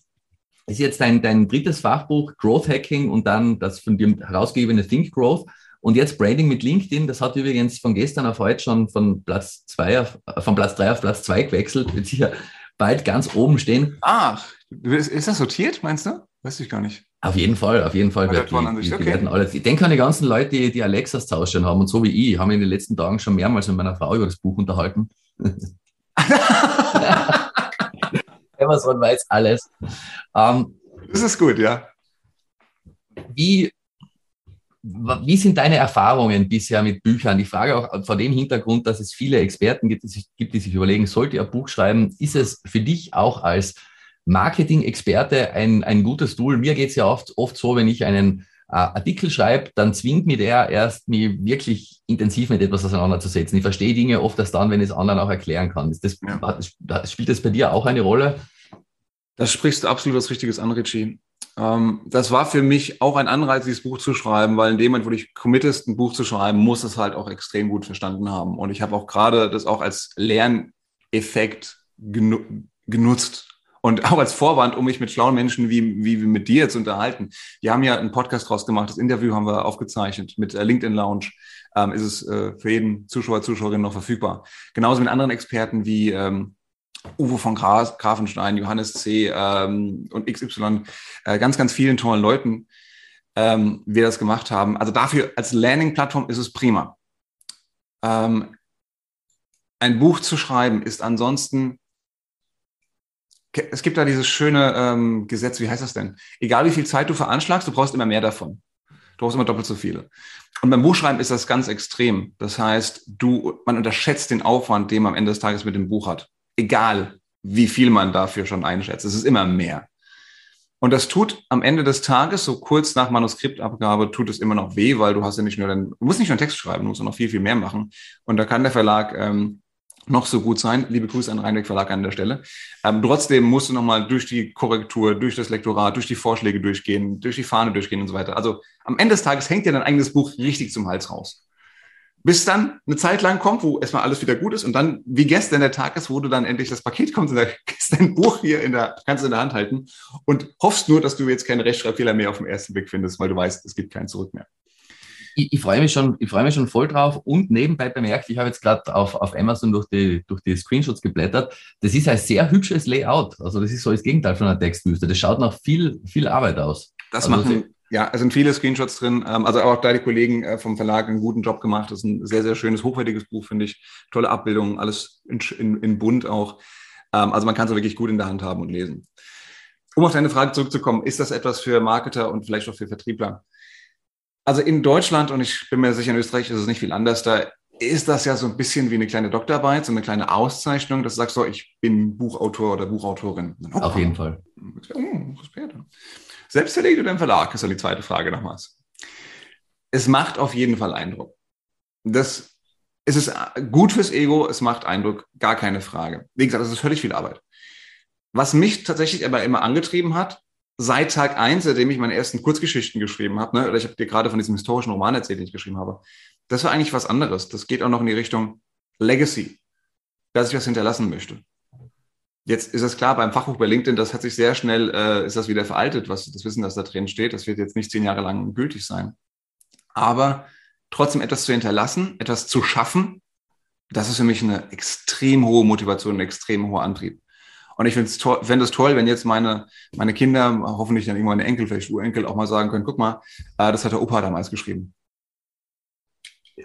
[SPEAKER 2] Ist jetzt dein, dein drittes Fachbuch, Growth Hacking und dann das von dir herausgegebene Think Growth. Und jetzt Branding mit LinkedIn, das hat übrigens von gestern auf heute schon von Platz zwei auf, von Platz drei auf Platz zwei gewechselt, wird sicher bald ganz oben stehen.
[SPEAKER 3] Ach, ist das sortiert, meinst du? Weiß ich gar nicht.
[SPEAKER 2] Auf jeden Fall, auf jeden Fall. Wird die, die, die okay. werden alle, ich denke an die ganzen Leute, die, die Alexas zu Hause haben und so wie ich, haben in den letzten Tagen schon mehrmals mit meiner Frau über das Buch unterhalten. Amazon weiß alles.
[SPEAKER 3] Ähm, das ist gut, ja.
[SPEAKER 2] Wie, wie sind deine Erfahrungen bisher mit Büchern? Ich frage auch vor dem Hintergrund, dass es viele Experten gibt, die sich, gibt, die sich überlegen, sollte ihr Buch schreiben? Ist es für dich auch als Marketing-Experte ein, ein gutes Tool. Mir geht es ja oft, oft so, wenn ich einen äh, Artikel schreibe, dann zwingt mir der erst, mich wirklich intensiv mit etwas auseinanderzusetzen. Ich verstehe Dinge oft erst dann, wenn ich es anderen auch erklären kann. Das, ja. Spielt das bei dir auch eine Rolle?
[SPEAKER 3] Das sprichst du absolut was Richtiges an, Richie. Ähm, das war für mich auch ein Anreiz, dieses Buch zu schreiben, weil in dem Moment, wo ich committest, ein Buch zu schreiben, muss es halt auch extrem gut verstanden haben. Und ich habe auch gerade das auch als Lerneffekt genu genutzt und auch als Vorwand, um mich mit schlauen Menschen wie, wie mit dir zu unterhalten. Wir haben ja einen Podcast draus gemacht, das Interview haben wir aufgezeichnet mit äh, LinkedIn Lounge. Ähm, ist es äh, für jeden Zuschauer, Zuschauerin noch verfügbar. Genauso mit anderen Experten wie ähm, Uwe von Graf, Grafenstein, Johannes C. Ähm, und XY, äh, ganz, ganz vielen tollen Leuten, ähm, wir das gemacht haben. Also dafür als Learning-Plattform ist es prima. Ähm, ein Buch zu schreiben ist ansonsten es gibt da dieses schöne ähm, Gesetz, wie heißt das denn? Egal wie viel Zeit du veranschlagst, du brauchst immer mehr davon. Du brauchst immer doppelt so viele. Und beim Buchschreiben ist das ganz extrem. Das heißt, du, man unterschätzt den Aufwand, den man am Ende des Tages mit dem Buch hat. Egal, wie viel man dafür schon einschätzt. Es ist immer mehr. Und das tut am Ende des Tages, so kurz nach Manuskriptabgabe, tut es immer noch weh, weil du hast ja nicht nur den, du musst nicht nur einen Text schreiben, du musst noch viel, viel mehr machen. Und da kann der Verlag ähm, noch so gut sein. Liebe Grüße an Rheinweg Verlag an der Stelle. Ähm, trotzdem musst du nochmal durch die Korrektur, durch das Lektorat, durch die Vorschläge durchgehen, durch die Fahne durchgehen und so weiter. Also am Ende des Tages hängt dir dein eigenes Buch richtig zum Hals raus. Bis dann eine Zeit lang kommt, wo erstmal alles wieder gut ist und dann, wie gestern der Tag ist, wo du dann endlich das Paket kommst und da ist dein Buch hier in der, kannst du in der Hand halten und hoffst nur, dass du jetzt keine Rechtschreibfehler mehr auf den ersten Blick findest, weil du weißt, es gibt kein Zurück mehr
[SPEAKER 2] ich, ich freue mich schon, ich freue mich schon voll drauf und nebenbei bemerkt, ich habe jetzt gerade auf, auf Amazon durch die, durch die Screenshots geblättert. Das ist ein sehr hübsches Layout. Also das ist so das Gegenteil von einer Textwüste. Das schaut nach viel, viel Arbeit aus.
[SPEAKER 3] Das
[SPEAKER 2] also
[SPEAKER 3] machen, ja, es sind viele Screenshots drin. Ähm, also auch da die Kollegen äh, vom Verlag einen guten Job gemacht. Das ist ein sehr, sehr schönes, hochwertiges Buch, finde ich. Tolle Abbildungen, alles in, in, in bunt auch. Ähm, also man kann es wirklich gut in der Hand haben und lesen. Um auf deine Frage zurückzukommen, ist das etwas für Marketer und vielleicht auch für Vertriebler? Also in Deutschland, und ich bin mir sicher, in Österreich ist es nicht viel anders, da ist das ja so ein bisschen wie eine kleine Doktorarbeit, so eine kleine Auszeichnung, dass du sagst, so, ich bin Buchautor oder Buchautorin.
[SPEAKER 2] Auf jeden Fall.
[SPEAKER 3] Oh, Selbst verlegt oder im Verlag, ist dann die zweite Frage nochmals. Es macht auf jeden Fall Eindruck. Das, es ist gut fürs Ego, es macht Eindruck, gar keine Frage. Wie gesagt, es ist völlig viel Arbeit. Was mich tatsächlich aber immer angetrieben hat, seit Tag eins, seitdem ich meine ersten Kurzgeschichten geschrieben habe, ne, oder ich habe dir gerade von diesem historischen Roman erzählt, den ich geschrieben habe, das war eigentlich was anderes. Das geht auch noch in die Richtung Legacy, dass ich was hinterlassen möchte. Jetzt ist es klar, beim Fachbuch bei LinkedIn, das hat sich sehr schnell, äh, ist das wieder veraltet, was das Wissen, das da drin steht. Das wird jetzt nicht zehn Jahre lang gültig sein. Aber trotzdem etwas zu hinterlassen, etwas zu schaffen, das ist für mich eine extrem hohe Motivation, ein extrem hoher Antrieb. Und ich finde es toll, wenn jetzt meine, meine Kinder, hoffentlich dann irgendwann Enkel, vielleicht Urenkel auch mal sagen können, guck mal, äh, das hat der Opa damals geschrieben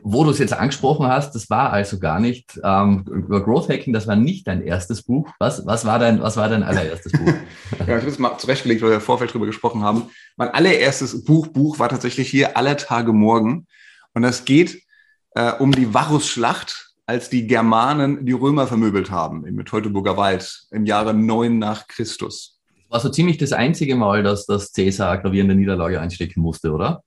[SPEAKER 2] wo du es jetzt angesprochen hast, das war also gar nicht ähm, über Growth Hacking, das war nicht dein erstes Buch. Was, was, war, dein, was war dein allererstes Buch?
[SPEAKER 3] ja, ich habe es mal zurechtgelegt, weil wir im Vorfeld drüber gesprochen haben. Mein allererstes Buch, Buch war tatsächlich hier Aller Tage Morgen. Und das geht äh, um die Varusschlacht, als die Germanen die Römer vermöbelt haben im Teutoburger Wald im Jahre 9 nach Christus.
[SPEAKER 2] Das war so ziemlich das einzige Mal, dass das Cäsar gravierende Niederlage einstecken musste, oder?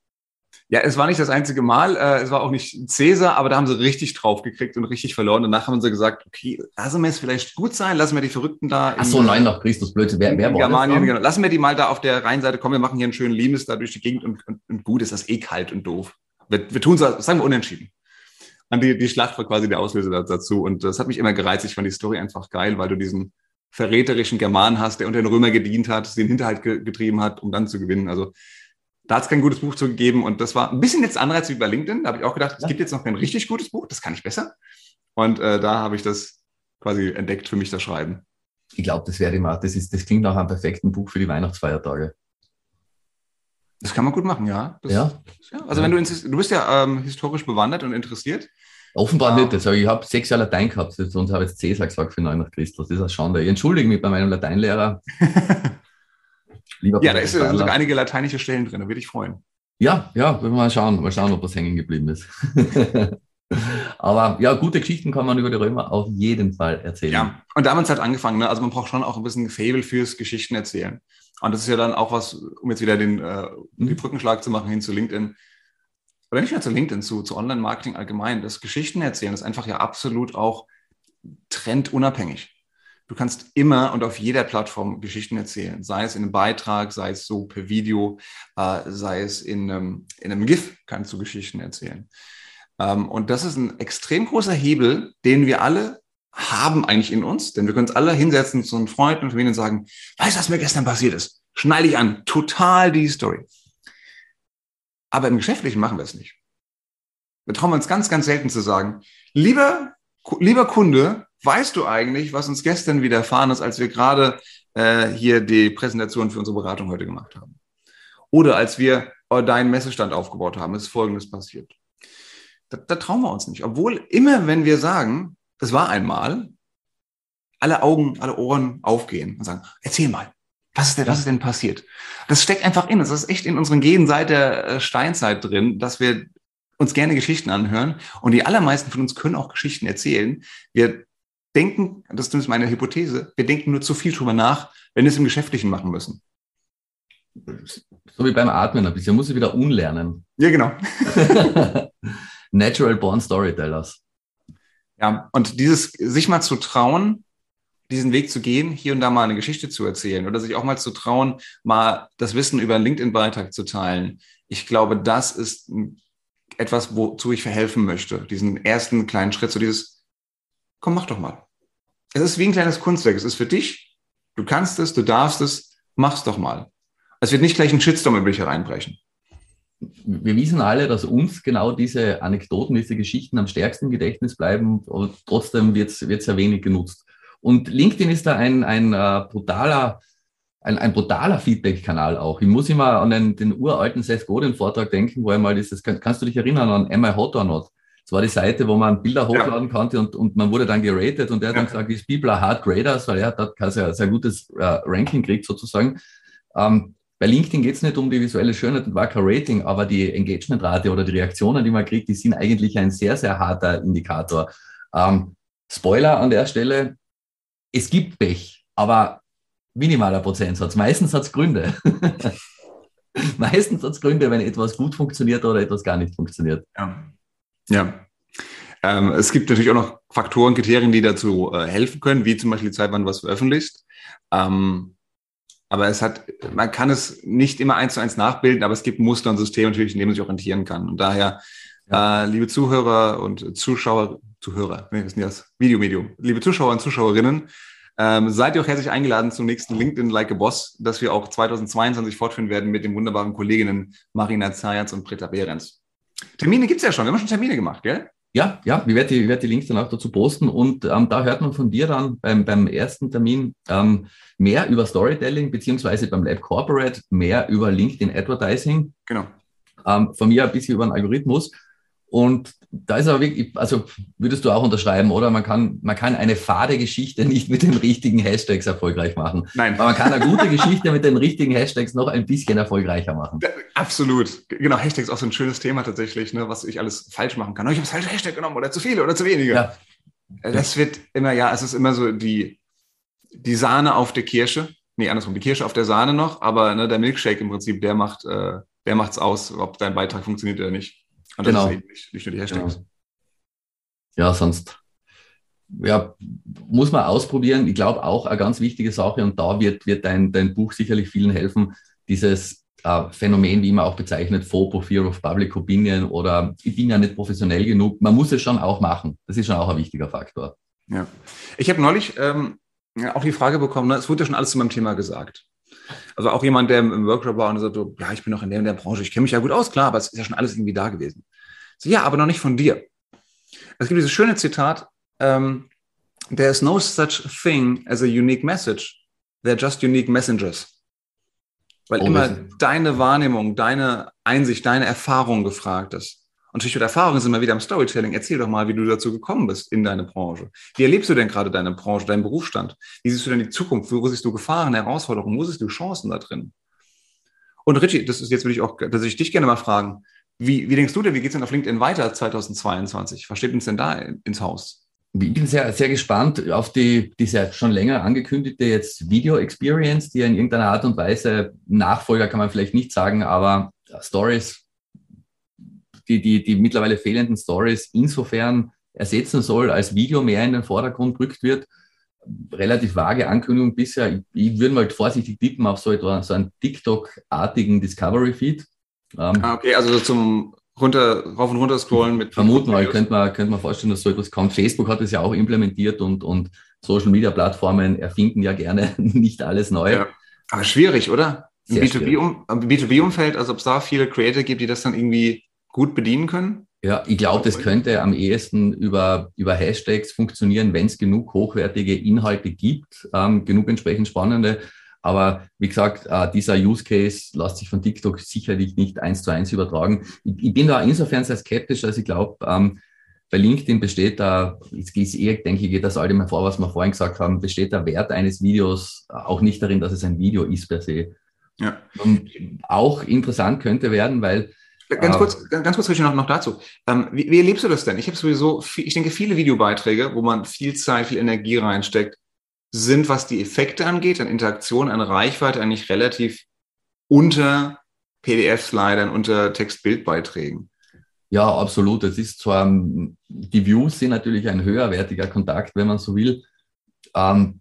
[SPEAKER 3] Ja, es war nicht das einzige Mal, äh, es war auch nicht Cäsar, aber da haben sie richtig drauf gekriegt und richtig verloren. Danach haben sie gesagt, okay, lassen wir es vielleicht gut sein, lassen wir die Verrückten da.
[SPEAKER 2] Ach so, nein, nach Christus, Blödsinn.
[SPEAKER 3] Wer, wer Germanien, genau. Lassen wir die mal da auf der Rheinseite kommen, wir machen hier einen schönen Limes da durch die Gegend und, und, und gut ist das eh kalt und doof. Wir, wir tun es, sagen wir unentschieden. Und die, die Schlacht war quasi der Auslöser dazu und das hat mich immer gereizt. Ich fand die Story einfach geil, weil du diesen verräterischen German hast, der unter den Römer gedient hat, den Hinterhalt ge getrieben hat, um dann zu gewinnen. Also da hat es kein gutes Buch zu gegeben und das war ein bisschen jetzt Anreiz wie bei LinkedIn. Da habe ich auch gedacht, es gibt jetzt noch kein richtig gutes Buch, das kann ich besser. Und äh, da habe ich das quasi entdeckt für mich, das Schreiben.
[SPEAKER 2] Ich glaube, das wäre immer, das ist, das klingt nach einem perfekten Buch für die Weihnachtsfeiertage.
[SPEAKER 3] Das kann man gut machen, ja. Das,
[SPEAKER 2] ja.
[SPEAKER 3] ja. Also ja. wenn du du bist ja ähm, historisch bewandert und interessiert.
[SPEAKER 2] Offenbar nicht. Also ich habe sechs Jahre Latein gehabt, sonst habe ich jetzt Cäsar gesagt für 9 nach Christus. Das ist eine Schande. Ich entschuldige mich bei meinem Lateinlehrer.
[SPEAKER 3] Lieber ja, da ist sogar einige lateinische Stellen drin, da würde ich freuen.
[SPEAKER 2] Ja, ja, wir mal schauen, mal schauen, ob das hängen geblieben ist. Aber ja, gute Geschichten kann man über die Römer auf jeden Fall erzählen. Ja,
[SPEAKER 3] und damals hat angefangen, ne? also man braucht schon auch ein bisschen Fable fürs Geschichten erzählen. Und das ist ja dann auch was, um jetzt wieder den äh, mhm. die Brückenschlag zu machen hin zu LinkedIn. Oder nicht mehr zu LinkedIn, zu, zu Online-Marketing allgemein. Das Geschichten erzählen ist einfach ja absolut auch trendunabhängig. Du kannst immer und auf jeder Plattform Geschichten erzählen, sei es in einem Beitrag, sei es so per Video, äh, sei es in einem, in einem GIF kannst du Geschichten erzählen. Ähm, und das ist ein extrem großer Hebel, den wir alle haben eigentlich in uns, denn wir können uns alle hinsetzen zu einem Freund und Familien und sagen, weißt du, was mir gestern passiert ist? Schneide ich an, total die Story. Aber im Geschäftlichen machen wir es nicht. Wir trauen uns ganz, ganz selten zu sagen, lieber, lieber Kunde, weißt du eigentlich, was uns gestern widerfahren ist, als wir gerade äh, hier die Präsentation für unsere Beratung heute gemacht haben? Oder als wir deinen Messestand aufgebaut haben, ist Folgendes passiert. Da, da trauen wir uns nicht. Obwohl immer, wenn wir sagen, es war einmal, alle Augen, alle Ohren aufgehen und sagen, erzähl mal, was ist denn, was ist denn passiert? Das steckt einfach in uns. Das ist echt in unseren Genen seit der äh, Steinzeit drin, dass wir uns gerne Geschichten anhören. Und die allermeisten von uns können auch Geschichten erzählen. Wir denken, das ist zumindest meine Hypothese, wir denken nur zu viel drüber nach, wenn wir es im Geschäftlichen machen müssen.
[SPEAKER 2] So wie beim Atmen ein bisschen, muss ich wieder unlernen.
[SPEAKER 3] Ja, genau.
[SPEAKER 2] Natural Born Storytellers.
[SPEAKER 3] Ja, und dieses, sich mal zu trauen, diesen Weg zu gehen, hier und da mal eine Geschichte zu erzählen oder sich auch mal zu trauen, mal das Wissen über einen LinkedIn-Beitrag zu teilen. Ich glaube, das ist etwas, wozu ich verhelfen möchte. Diesen ersten kleinen Schritt, so dieses, komm, mach doch mal. Es ist wie ein kleines Kunstwerk. Es ist für dich. Du kannst es, du darfst es, mach's doch mal. Es wird nicht gleich ein Shitstorm über dich hereinbrechen.
[SPEAKER 2] Wir wissen alle, dass uns genau diese Anekdoten, diese Geschichten am stärksten im Gedächtnis bleiben, aber trotzdem wird es ja wenig genutzt. Und LinkedIn ist da ein, ein äh, brutaler, ein, ein brutaler Feedback-Kanal auch. Ich muss immer an den, den uralten Seth Godin-Vortrag denken, wo er mal dieses, kannst du dich erinnern an Am I Hot or Not? Das war die Seite, wo man Bilder hochladen ja. konnte und, und man wurde dann geratet und er hat ja. dann gesagt, these people are hard graders, weil er hat ein sehr, sehr gutes äh, Ranking kriegt sozusagen. Ähm, bei LinkedIn geht es nicht um die visuelle Schönheit und war kein Rating, aber die Engagementrate oder die Reaktionen, die man kriegt, die sind eigentlich ein sehr, sehr harter Indikator. Ähm, Spoiler an der Stelle, es gibt Pech, aber minimaler Prozentsatz. Meistens hat es Gründe. Meistens hat es Gründe, wenn etwas gut funktioniert oder etwas gar nicht funktioniert.
[SPEAKER 3] Ja. Ja. Ähm, es gibt natürlich auch noch Faktoren, Kriterien, die dazu äh, helfen können, wie zum Beispiel die Zeit, wann du was veröffentlicht. Ähm, aber es hat, man kann es nicht immer eins zu eins nachbilden, aber es gibt Muster und Systeme natürlich, in denen man sich orientieren kann. Und daher, ja. äh, liebe Zuhörer und Zuschauer, Zuhörer, nee, was ist das? Videomedium. Liebe Zuschauer und Zuschauerinnen, Ähm, seid ihr auch herzlich eingeladen zum nächsten LinkedIn Like a Boss, das wir auch 2022 fortführen werden mit den wunderbaren Kolleginnen Marina Zayatz und Britta Behrens. Termine gibt es ja schon, wir haben schon Termine gemacht, gell?
[SPEAKER 2] Ja, ja, ich werde die, werd die Links dann auch dazu posten und ähm, da hört man von dir dann beim, beim ersten Termin ähm, mehr über Storytelling, beziehungsweise beim Lab Corporate mehr über LinkedIn Advertising.
[SPEAKER 3] Genau.
[SPEAKER 2] Ähm, von mir ein bisschen über den Algorithmus und da ist aber wirklich, also würdest du auch unterschreiben, oder? Man kann, man kann eine fade Geschichte nicht mit den richtigen Hashtags erfolgreich machen.
[SPEAKER 3] Nein.
[SPEAKER 2] Aber man kann eine gute Geschichte mit den richtigen Hashtags noch ein bisschen erfolgreicher machen.
[SPEAKER 3] Absolut. Genau, Hashtags ist auch so ein schönes Thema tatsächlich, ne, was ich alles falsch machen kann. Oh, ich habe das falsche Hashtag genommen oder zu viele oder zu wenige. Ja. Äh, das wird immer, ja, es ist immer so die, die Sahne auf der Kirsche. Nee, andersrum, die Kirsche auf der Sahne noch, aber ne, der Milkshake im Prinzip, der macht, äh, der macht's aus, ob dein Beitrag funktioniert oder nicht.
[SPEAKER 2] Und genau. Nicht, nicht, nur die Hashtags. Genau. Ja, sonst ja, muss man ausprobieren. Ich glaube auch eine ganz wichtige Sache und da wird, wird dein, dein Buch sicherlich vielen helfen, dieses äh, Phänomen, wie man auch bezeichnet, FOPO, Fear of Public Opinion oder ich bin ja nicht professionell genug. Man muss es schon auch machen. Das ist schon auch ein wichtiger Faktor.
[SPEAKER 3] Ja. Ich habe neulich ähm, auch die Frage bekommen, ne, es wurde ja schon alles zu meinem Thema gesagt. Also auch jemand, der im Workshop war und sagt, so, ja, ich bin noch in der, in der Branche, ich kenne mich ja gut aus, klar, aber es ist ja schon alles irgendwie da gewesen. So, ja, aber noch nicht von dir. Es gibt dieses schöne Zitat, ähm, there is no such thing as a unique message. They're just unique messengers. Weil oh, immer deine Wahrnehmung, deine Einsicht, deine Erfahrung gefragt ist. Und natürlich mit Erfahrung sind wir wieder am Storytelling. Erzähl doch mal, wie du dazu gekommen bist in deine Branche. Wie erlebst du denn gerade deine Branche, deinen Berufsstand? Wie siehst du denn die Zukunft? Wo siehst du Gefahren, Herausforderungen? Wo siehst du Chancen da drin? Und Richie, das ist jetzt würde ich auch, dass ich dich gerne mal fragen. Wie, wie denkst du denn, wie geht es denn auf LinkedIn weiter 2022? Was steht uns denn da ins Haus?
[SPEAKER 2] Ich bin sehr, sehr gespannt auf die, diese schon länger angekündigte jetzt Video Experience, die in irgendeiner Art und Weise Nachfolger kann man vielleicht nicht sagen, aber Stories die, die, die mittlerweile fehlenden Stories insofern ersetzen soll, als Video mehr in den Vordergrund rückt wird. Relativ vage Ankündigung bisher. Ich, ich würde mal vorsichtig tippen auf so etwa so einen TikTok-artigen Discovery-Feed.
[SPEAKER 3] Ähm, ah, okay, also so zum runter, rauf und runter scrollen mit.
[SPEAKER 2] Vermuten mal, könnte man, könnte man vorstellen, dass so etwas kommt. Facebook hat es ja auch implementiert und, und Social Media Plattformen erfinden ja gerne nicht alles neu. Ja.
[SPEAKER 3] Aber schwierig, oder? Im B2B-Umfeld, also ob es da viele Creator gibt, die das dann irgendwie gut bedienen können?
[SPEAKER 2] Ja, ich glaube, das könnte am ehesten über, über Hashtags funktionieren, wenn es genug hochwertige Inhalte gibt, ähm, genug entsprechend spannende. Aber wie gesagt, äh, dieser Use Case lässt sich von TikTok sicherlich nicht eins zu eins übertragen. Ich, ich bin da insofern sehr skeptisch, dass ich glaube, ähm, bei LinkedIn besteht da, jetzt ist eher, denke ich, geht das allem vor, was wir vorhin gesagt haben, besteht der Wert eines Videos auch nicht darin, dass es ein Video ist per se. Ja. Und auch interessant könnte werden, weil
[SPEAKER 3] Ganz kurz, ganz kurz noch, noch dazu. Ähm, wie, wie erlebst du das denn? Ich habe sowieso, viel, ich denke, viele Videobeiträge, wo man viel Zeit, viel Energie reinsteckt, sind, was die Effekte angeht, an Interaktion, an Reichweite, eigentlich relativ unter PDF-Slidern, unter Text-Bildbeiträgen.
[SPEAKER 2] Ja, absolut. Es ist zwar, die Views sind natürlich ein höherwertiger Kontakt, wenn man so will. Ähm,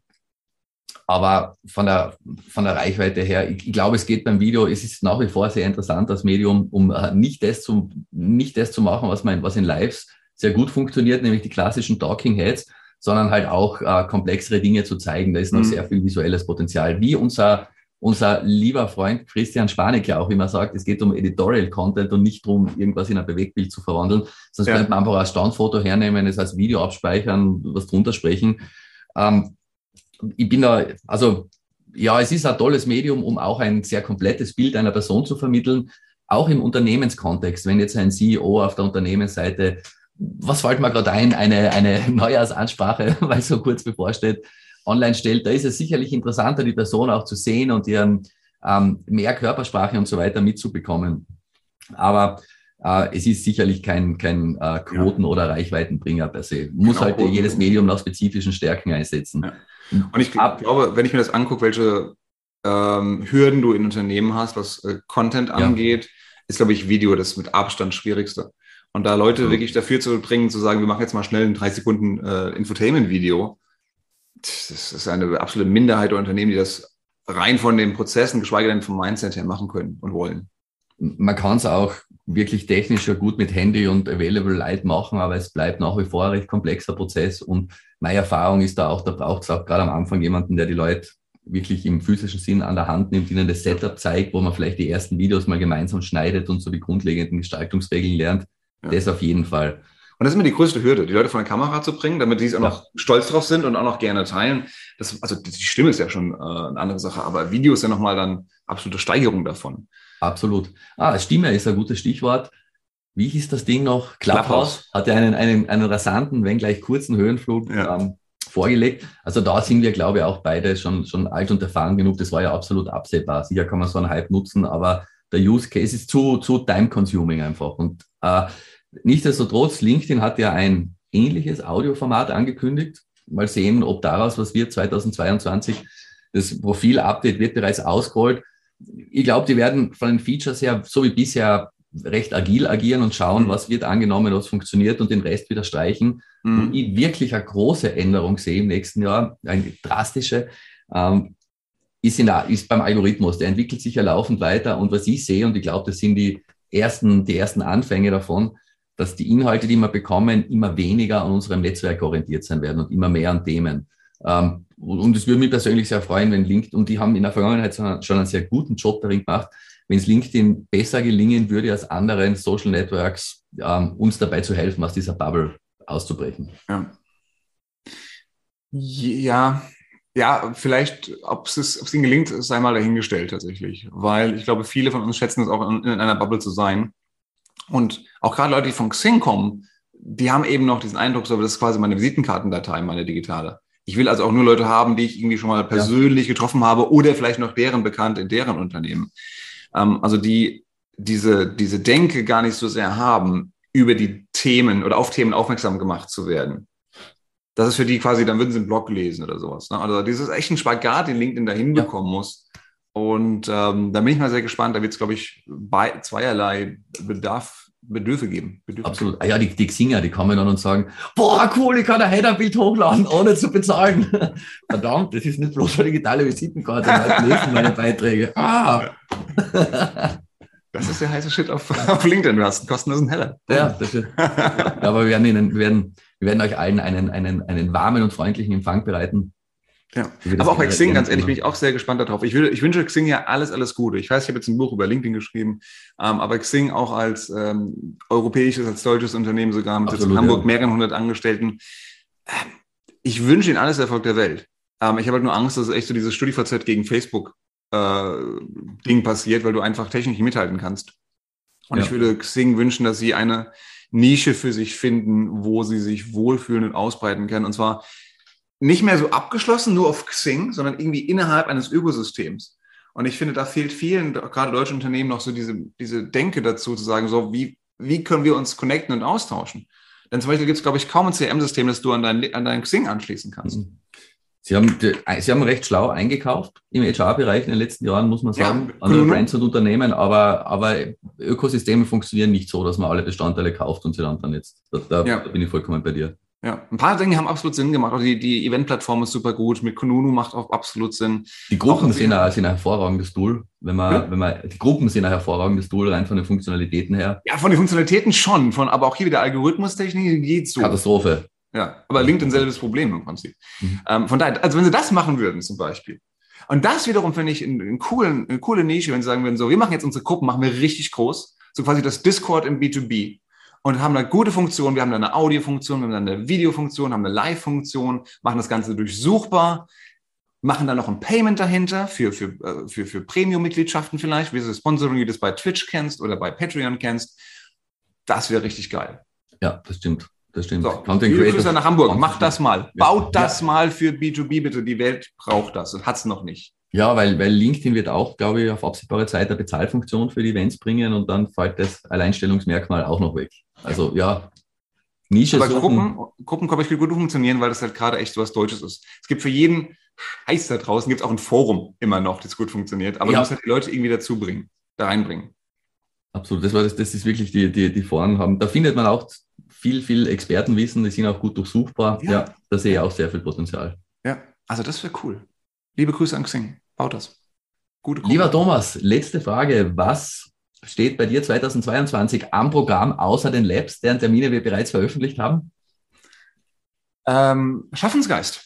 [SPEAKER 2] aber von der, von der Reichweite her, ich, ich, glaube, es geht beim Video, es ist nach wie vor sehr interessant, das Medium, um äh, nicht das zu, nicht das zu machen, was, man, was in Lives sehr gut funktioniert, nämlich die klassischen Talking Heads, sondern halt auch äh, komplexere Dinge zu zeigen. Da ist noch mhm. sehr viel visuelles Potenzial. Wie unser, unser lieber Freund Christian Spanik ja auch immer sagt, es geht um Editorial Content und nicht darum, irgendwas in ein Bewegtbild zu verwandeln. Sonst ja. könnte man einfach ein Standfoto hernehmen, es als Video abspeichern, was drunter sprechen. Ähm, ich bin da, also ja, es ist ein tolles Medium, um auch ein sehr komplettes Bild einer Person zu vermitteln, auch im Unternehmenskontext. Wenn jetzt ein CEO auf der Unternehmensseite, was fällt mir gerade ein, eine, eine Neujahrsansprache, weil so kurz bevorsteht, online stellt, da ist es sicherlich interessanter, die Person auch zu sehen und ihren ähm, mehr Körpersprache und so weiter mitzubekommen. Aber äh, es ist sicherlich kein, kein äh, Quoten- ja. oder Reichweitenbringer per se. Muss genau. halt jedes Medium nach spezifischen Stärken einsetzen. Ja.
[SPEAKER 3] Und ich glaube, wenn ich mir das angucke, welche ähm, Hürden du in Unternehmen hast, was äh, Content angeht, ja. ist, glaube ich, Video das mit Abstand schwierigste. Und da Leute mhm. wirklich dafür zu bringen, zu sagen, wir machen jetzt mal schnell ein drei Sekunden äh, Infotainment-Video, das ist eine absolute Minderheit der Unternehmen, die das rein von den Prozessen, geschweige denn vom Mindset her machen können und wollen.
[SPEAKER 2] Man kann es auch wirklich technisch ja gut mit Handy und Available Light machen, aber es bleibt nach wie vor ein recht komplexer Prozess und meine Erfahrung ist da auch, da braucht es auch gerade am Anfang jemanden, der die Leute wirklich im physischen Sinn an der Hand nimmt, ihnen das Setup zeigt, wo man vielleicht die ersten Videos mal gemeinsam schneidet und so die grundlegenden Gestaltungsregeln lernt. Ja. Das auf jeden Fall.
[SPEAKER 3] Und das ist immer die größte Hürde, die Leute vor eine Kamera zu bringen, damit die es auch ja. noch stolz drauf sind und auch noch gerne teilen. Das, also die Stimme ist ja schon äh, eine andere Sache, aber Video ist ja nochmal dann absolute Steigerung davon.
[SPEAKER 2] Absolut. Ah, Stimme ist ein gutes Stichwort. Wie hieß das Ding noch? Clubhouse, Clubhouse. hatte einen, einen, einen rasanten, wenn gleich kurzen Höhenflug ja. ähm, vorgelegt. Also da sind wir, glaube ich, auch beide schon, schon alt und erfahren genug. Das war ja absolut absehbar. Sicher kann man so einen Hype nutzen, aber der Use Case ist zu, zu time-consuming einfach. Und äh, nichtsdestotrotz, LinkedIn hat ja ein ähnliches Audioformat angekündigt. Mal sehen, ob daraus was wird 2022. Das Profil-Update wird bereits ausgerollt ich glaube, die werden von den Features her, so wie bisher, recht agil agieren und schauen, mhm. was wird angenommen, was funktioniert und den Rest wieder streichen. Mhm. Und ich wirklich eine große Änderung sehe im nächsten Jahr, eine drastische, ähm, ist, in der, ist beim Algorithmus. Der entwickelt sich ja laufend weiter. Und was ich sehe, und ich glaube, das sind die ersten, die ersten Anfänge davon, dass die Inhalte, die wir bekommen, immer weniger an unserem Netzwerk orientiert sein werden und immer mehr an Themen. Ähm, und es würde mich persönlich sehr freuen, wenn LinkedIn, und die haben in der Vergangenheit schon einen sehr guten Job darin gemacht, wenn es LinkedIn besser gelingen würde als anderen Social Networks, ähm, uns dabei zu helfen, aus dieser Bubble auszubrechen.
[SPEAKER 3] Ja. Ja, ja, vielleicht, ob es, ob es ihnen gelingt, sei mal dahingestellt tatsächlich. Weil ich glaube, viele von uns schätzen es auch, in, in einer Bubble zu sein. Und auch gerade Leute, die von Xing kommen, die haben eben noch diesen Eindruck, so, das ist quasi meine Visitenkartendatei, meine digitale. Ich will also auch nur Leute haben, die ich irgendwie schon mal persönlich ja. getroffen habe oder vielleicht noch deren bekannt in deren Unternehmen. Ähm, also die diese, diese Denke gar nicht so sehr haben, über die Themen oder auf Themen aufmerksam gemacht zu werden. Das ist für die quasi, dann würden sie einen Blog lesen oder sowas. Ne? Also dieses echt ein Spagat, den LinkedIn da hinbekommen ja. muss. Und ähm, da bin ich mal sehr gespannt. Da wird es, glaube ich, bei zweierlei Bedarf Bedürfe geben. Bedürfe
[SPEAKER 2] Absolut. Ah, ja, die, die Xinger, die kommen dann und sagen, boah, cool, ich kann ein Header-Bild hochladen, ohne zu bezahlen. Verdammt, das ist nicht bloß eine digitale Visitenkarte, das lesen meine Beiträge. Ah.
[SPEAKER 3] Das ist der heiße Shit auf, auf LinkedIn. Du hast einen kostenlosen Header.
[SPEAKER 2] Ja, das ist, aber wir werden, Ihnen, wir, werden, wir werden euch allen einen, einen, einen warmen und freundlichen Empfang bereiten.
[SPEAKER 3] Ja, aber auch bei Xing, ganz ehrlich, bin ich auch sehr gespannt darauf. Ich, will, ich wünsche Xing ja alles, alles Gute. Ich weiß, ich habe jetzt ein Buch über LinkedIn geschrieben, ähm, aber Xing auch als ähm, europäisches, als deutsches Unternehmen sogar mit Absolut, in Hamburg ja. mehreren hundert Angestellten. Ich wünsche Ihnen alles Erfolg der Welt. Ähm, ich habe halt nur Angst, dass echt so dieses StudiVZ gegen Facebook äh, passiert, weil du einfach technisch nicht mithalten kannst. Und ja. ich würde Xing wünschen, dass sie eine Nische für sich finden, wo sie sich wohlfühlen und ausbreiten können. Und zwar nicht mehr so abgeschlossen, nur auf Xing, sondern irgendwie innerhalb eines Ökosystems. Und ich finde, da fehlt vielen, gerade deutschen Unternehmen, noch so diese, diese Denke dazu, zu sagen, so, wie, wie können wir uns connecten und austauschen? Denn zum Beispiel gibt es, glaube ich, kaum ein CRM-System, das du an dein, an dein Xing anschließen kannst. Mhm.
[SPEAKER 2] Sie haben, Sie haben recht schlau eingekauft im HR-Bereich in den letzten Jahren, muss man sagen, ja, andere Brands und Unternehmen, aber, aber Ökosysteme funktionieren nicht so, dass man alle Bestandteile kauft und sie dann vernetzt. Da, da, ja. da bin ich vollkommen bei dir.
[SPEAKER 3] Ja, ein paar Dinge haben absolut Sinn gemacht. Auch die, die Event-Plattform ist super gut. Mit Konunu macht auch absolut Sinn.
[SPEAKER 2] Die Gruppen sind ein, sind ein hervorragendes Tool. Wenn man, ja. wenn man, die Gruppen sind ein hervorragendes Tool, rein von den Funktionalitäten her.
[SPEAKER 3] Ja, von den Funktionalitäten schon. Von, aber auch hier wieder Algorithmustechnik geht so.
[SPEAKER 2] Katastrophe.
[SPEAKER 3] Ja, aber LinkedIn selbes Problem im Prinzip. Mhm. Ähm, von daher, also wenn sie das machen würden zum Beispiel. Und das wiederum finde ich eine coole Nische, wenn sie sagen würden, so, wir machen jetzt unsere Gruppen, machen wir richtig groß. So quasi das Discord im B2B und haben da gute Funktionen. Wir haben da eine Audiofunktion, wir haben da eine Videofunktion, haben eine Live-Funktion, machen das Ganze durchsuchbar, machen da noch ein Payment dahinter für, für, äh, für, für Premium-Mitgliedschaften vielleicht, wie du Sponsoring, wie du das bei Twitch kennst oder bei Patreon kennst. Das wäre richtig geil.
[SPEAKER 2] Ja, das stimmt. Das stimmt.
[SPEAKER 3] So, Content Grüße nach Hamburg. Macht das mal. Baut das ja. mal für B2B bitte. Die Welt braucht das und hat es noch nicht.
[SPEAKER 2] Ja, weil, weil LinkedIn wird auch, glaube ich, auf absehbare Zeit eine Bezahlfunktion für die Events bringen und dann fällt das Alleinstellungsmerkmal auch noch weg. Also ja,
[SPEAKER 3] Nische Aber suchen. Gruppen, Gruppen kann ich gut funktionieren, weil das halt gerade echt so was Deutsches ist. Es gibt für jeden Scheiß da draußen, gibt es auch ein Forum immer noch, das gut funktioniert. Aber ja. du musst halt die Leute irgendwie dazu bringen, da reinbringen.
[SPEAKER 2] Absolut, das, war das, das ist wirklich die, die, die Foren haben. Da findet man auch viel, viel Expertenwissen, die sind auch gut durchsuchbar. Ja, ja da sehe ich auch sehr viel Potenzial.
[SPEAKER 3] Ja, also das wäre cool. Liebe Grüße an Xing. Baut das.
[SPEAKER 2] Gute Gruppe. Lieber Thomas, letzte Frage. Was steht bei dir 2022 am Programm außer den Labs, deren Termine wir bereits veröffentlicht haben?
[SPEAKER 3] Ähm, Schaffensgeist.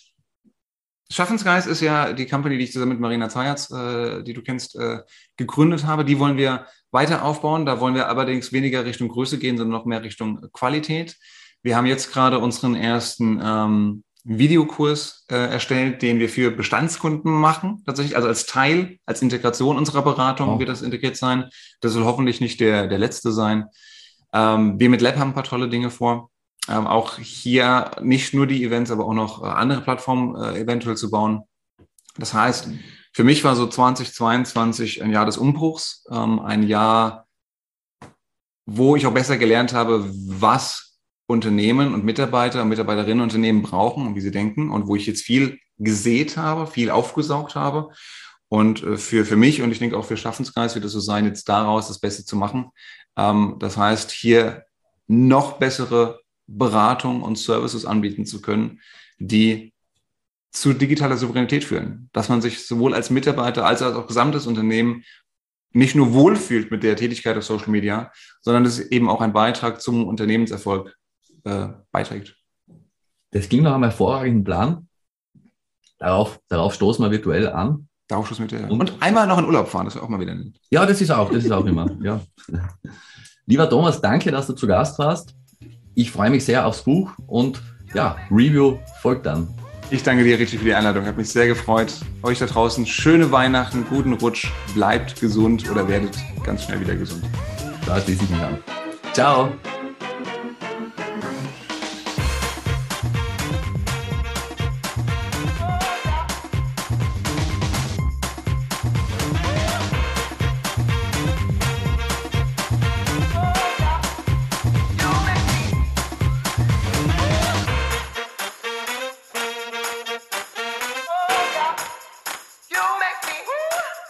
[SPEAKER 3] Schaffensgeist ist ja die Company, die ich zusammen mit Marina Zayatz, äh, die du kennst, äh, gegründet habe. Die wollen wir weiter aufbauen. Da wollen wir allerdings weniger Richtung Größe gehen, sondern noch mehr Richtung Qualität. Wir haben jetzt gerade unseren ersten ähm, Videokurs äh, erstellt, den wir für Bestandskunden machen, tatsächlich, also als Teil, als Integration unserer Beratung oh. wird das integriert sein. Das soll hoffentlich nicht der, der letzte sein. Ähm, wir mit Lab haben ein paar tolle Dinge vor. Ähm, auch hier nicht nur die Events, aber auch noch äh, andere Plattformen äh, eventuell zu bauen. Das heißt, für mich war so 2022 ein Jahr des Umbruchs, ähm, ein Jahr, wo ich auch besser gelernt habe, was Unternehmen und Mitarbeiter und Mitarbeiterinnen und Unternehmen brauchen und wie sie denken und wo ich jetzt viel gesät habe, viel aufgesaugt habe. Und äh, für, für mich und ich denke auch für Schaffensgeist wird es so sein, jetzt daraus das Beste zu machen. Ähm, das heißt, hier noch bessere Beratung und Services anbieten zu können, die zu digitaler Souveränität führen. Dass man sich sowohl als Mitarbeiter als auch gesamtes Unternehmen nicht nur wohlfühlt mit der Tätigkeit auf Social Media, sondern es eben auch ein Beitrag zum Unternehmenserfolg äh, beiträgt.
[SPEAKER 2] Das ging nach einem hervorragenden Plan. Darauf, darauf stoßen wir virtuell an.
[SPEAKER 3] Darauf stoßen wir virtuell Und, und einmal noch in Urlaub fahren, das wäre auch mal wieder nett.
[SPEAKER 2] Ja, das ist auch, das ist auch immer. ja. Lieber Thomas, danke, dass du zu Gast warst. Ich freue mich sehr aufs Buch und ja, Review folgt dann.
[SPEAKER 3] Ich danke dir richtig für die Einladung. Hat mich sehr gefreut. Euch da draußen schöne Weihnachten, guten Rutsch, bleibt gesund oder werdet ganz schnell wieder gesund.
[SPEAKER 2] Da schließe ich mich an. Ciao.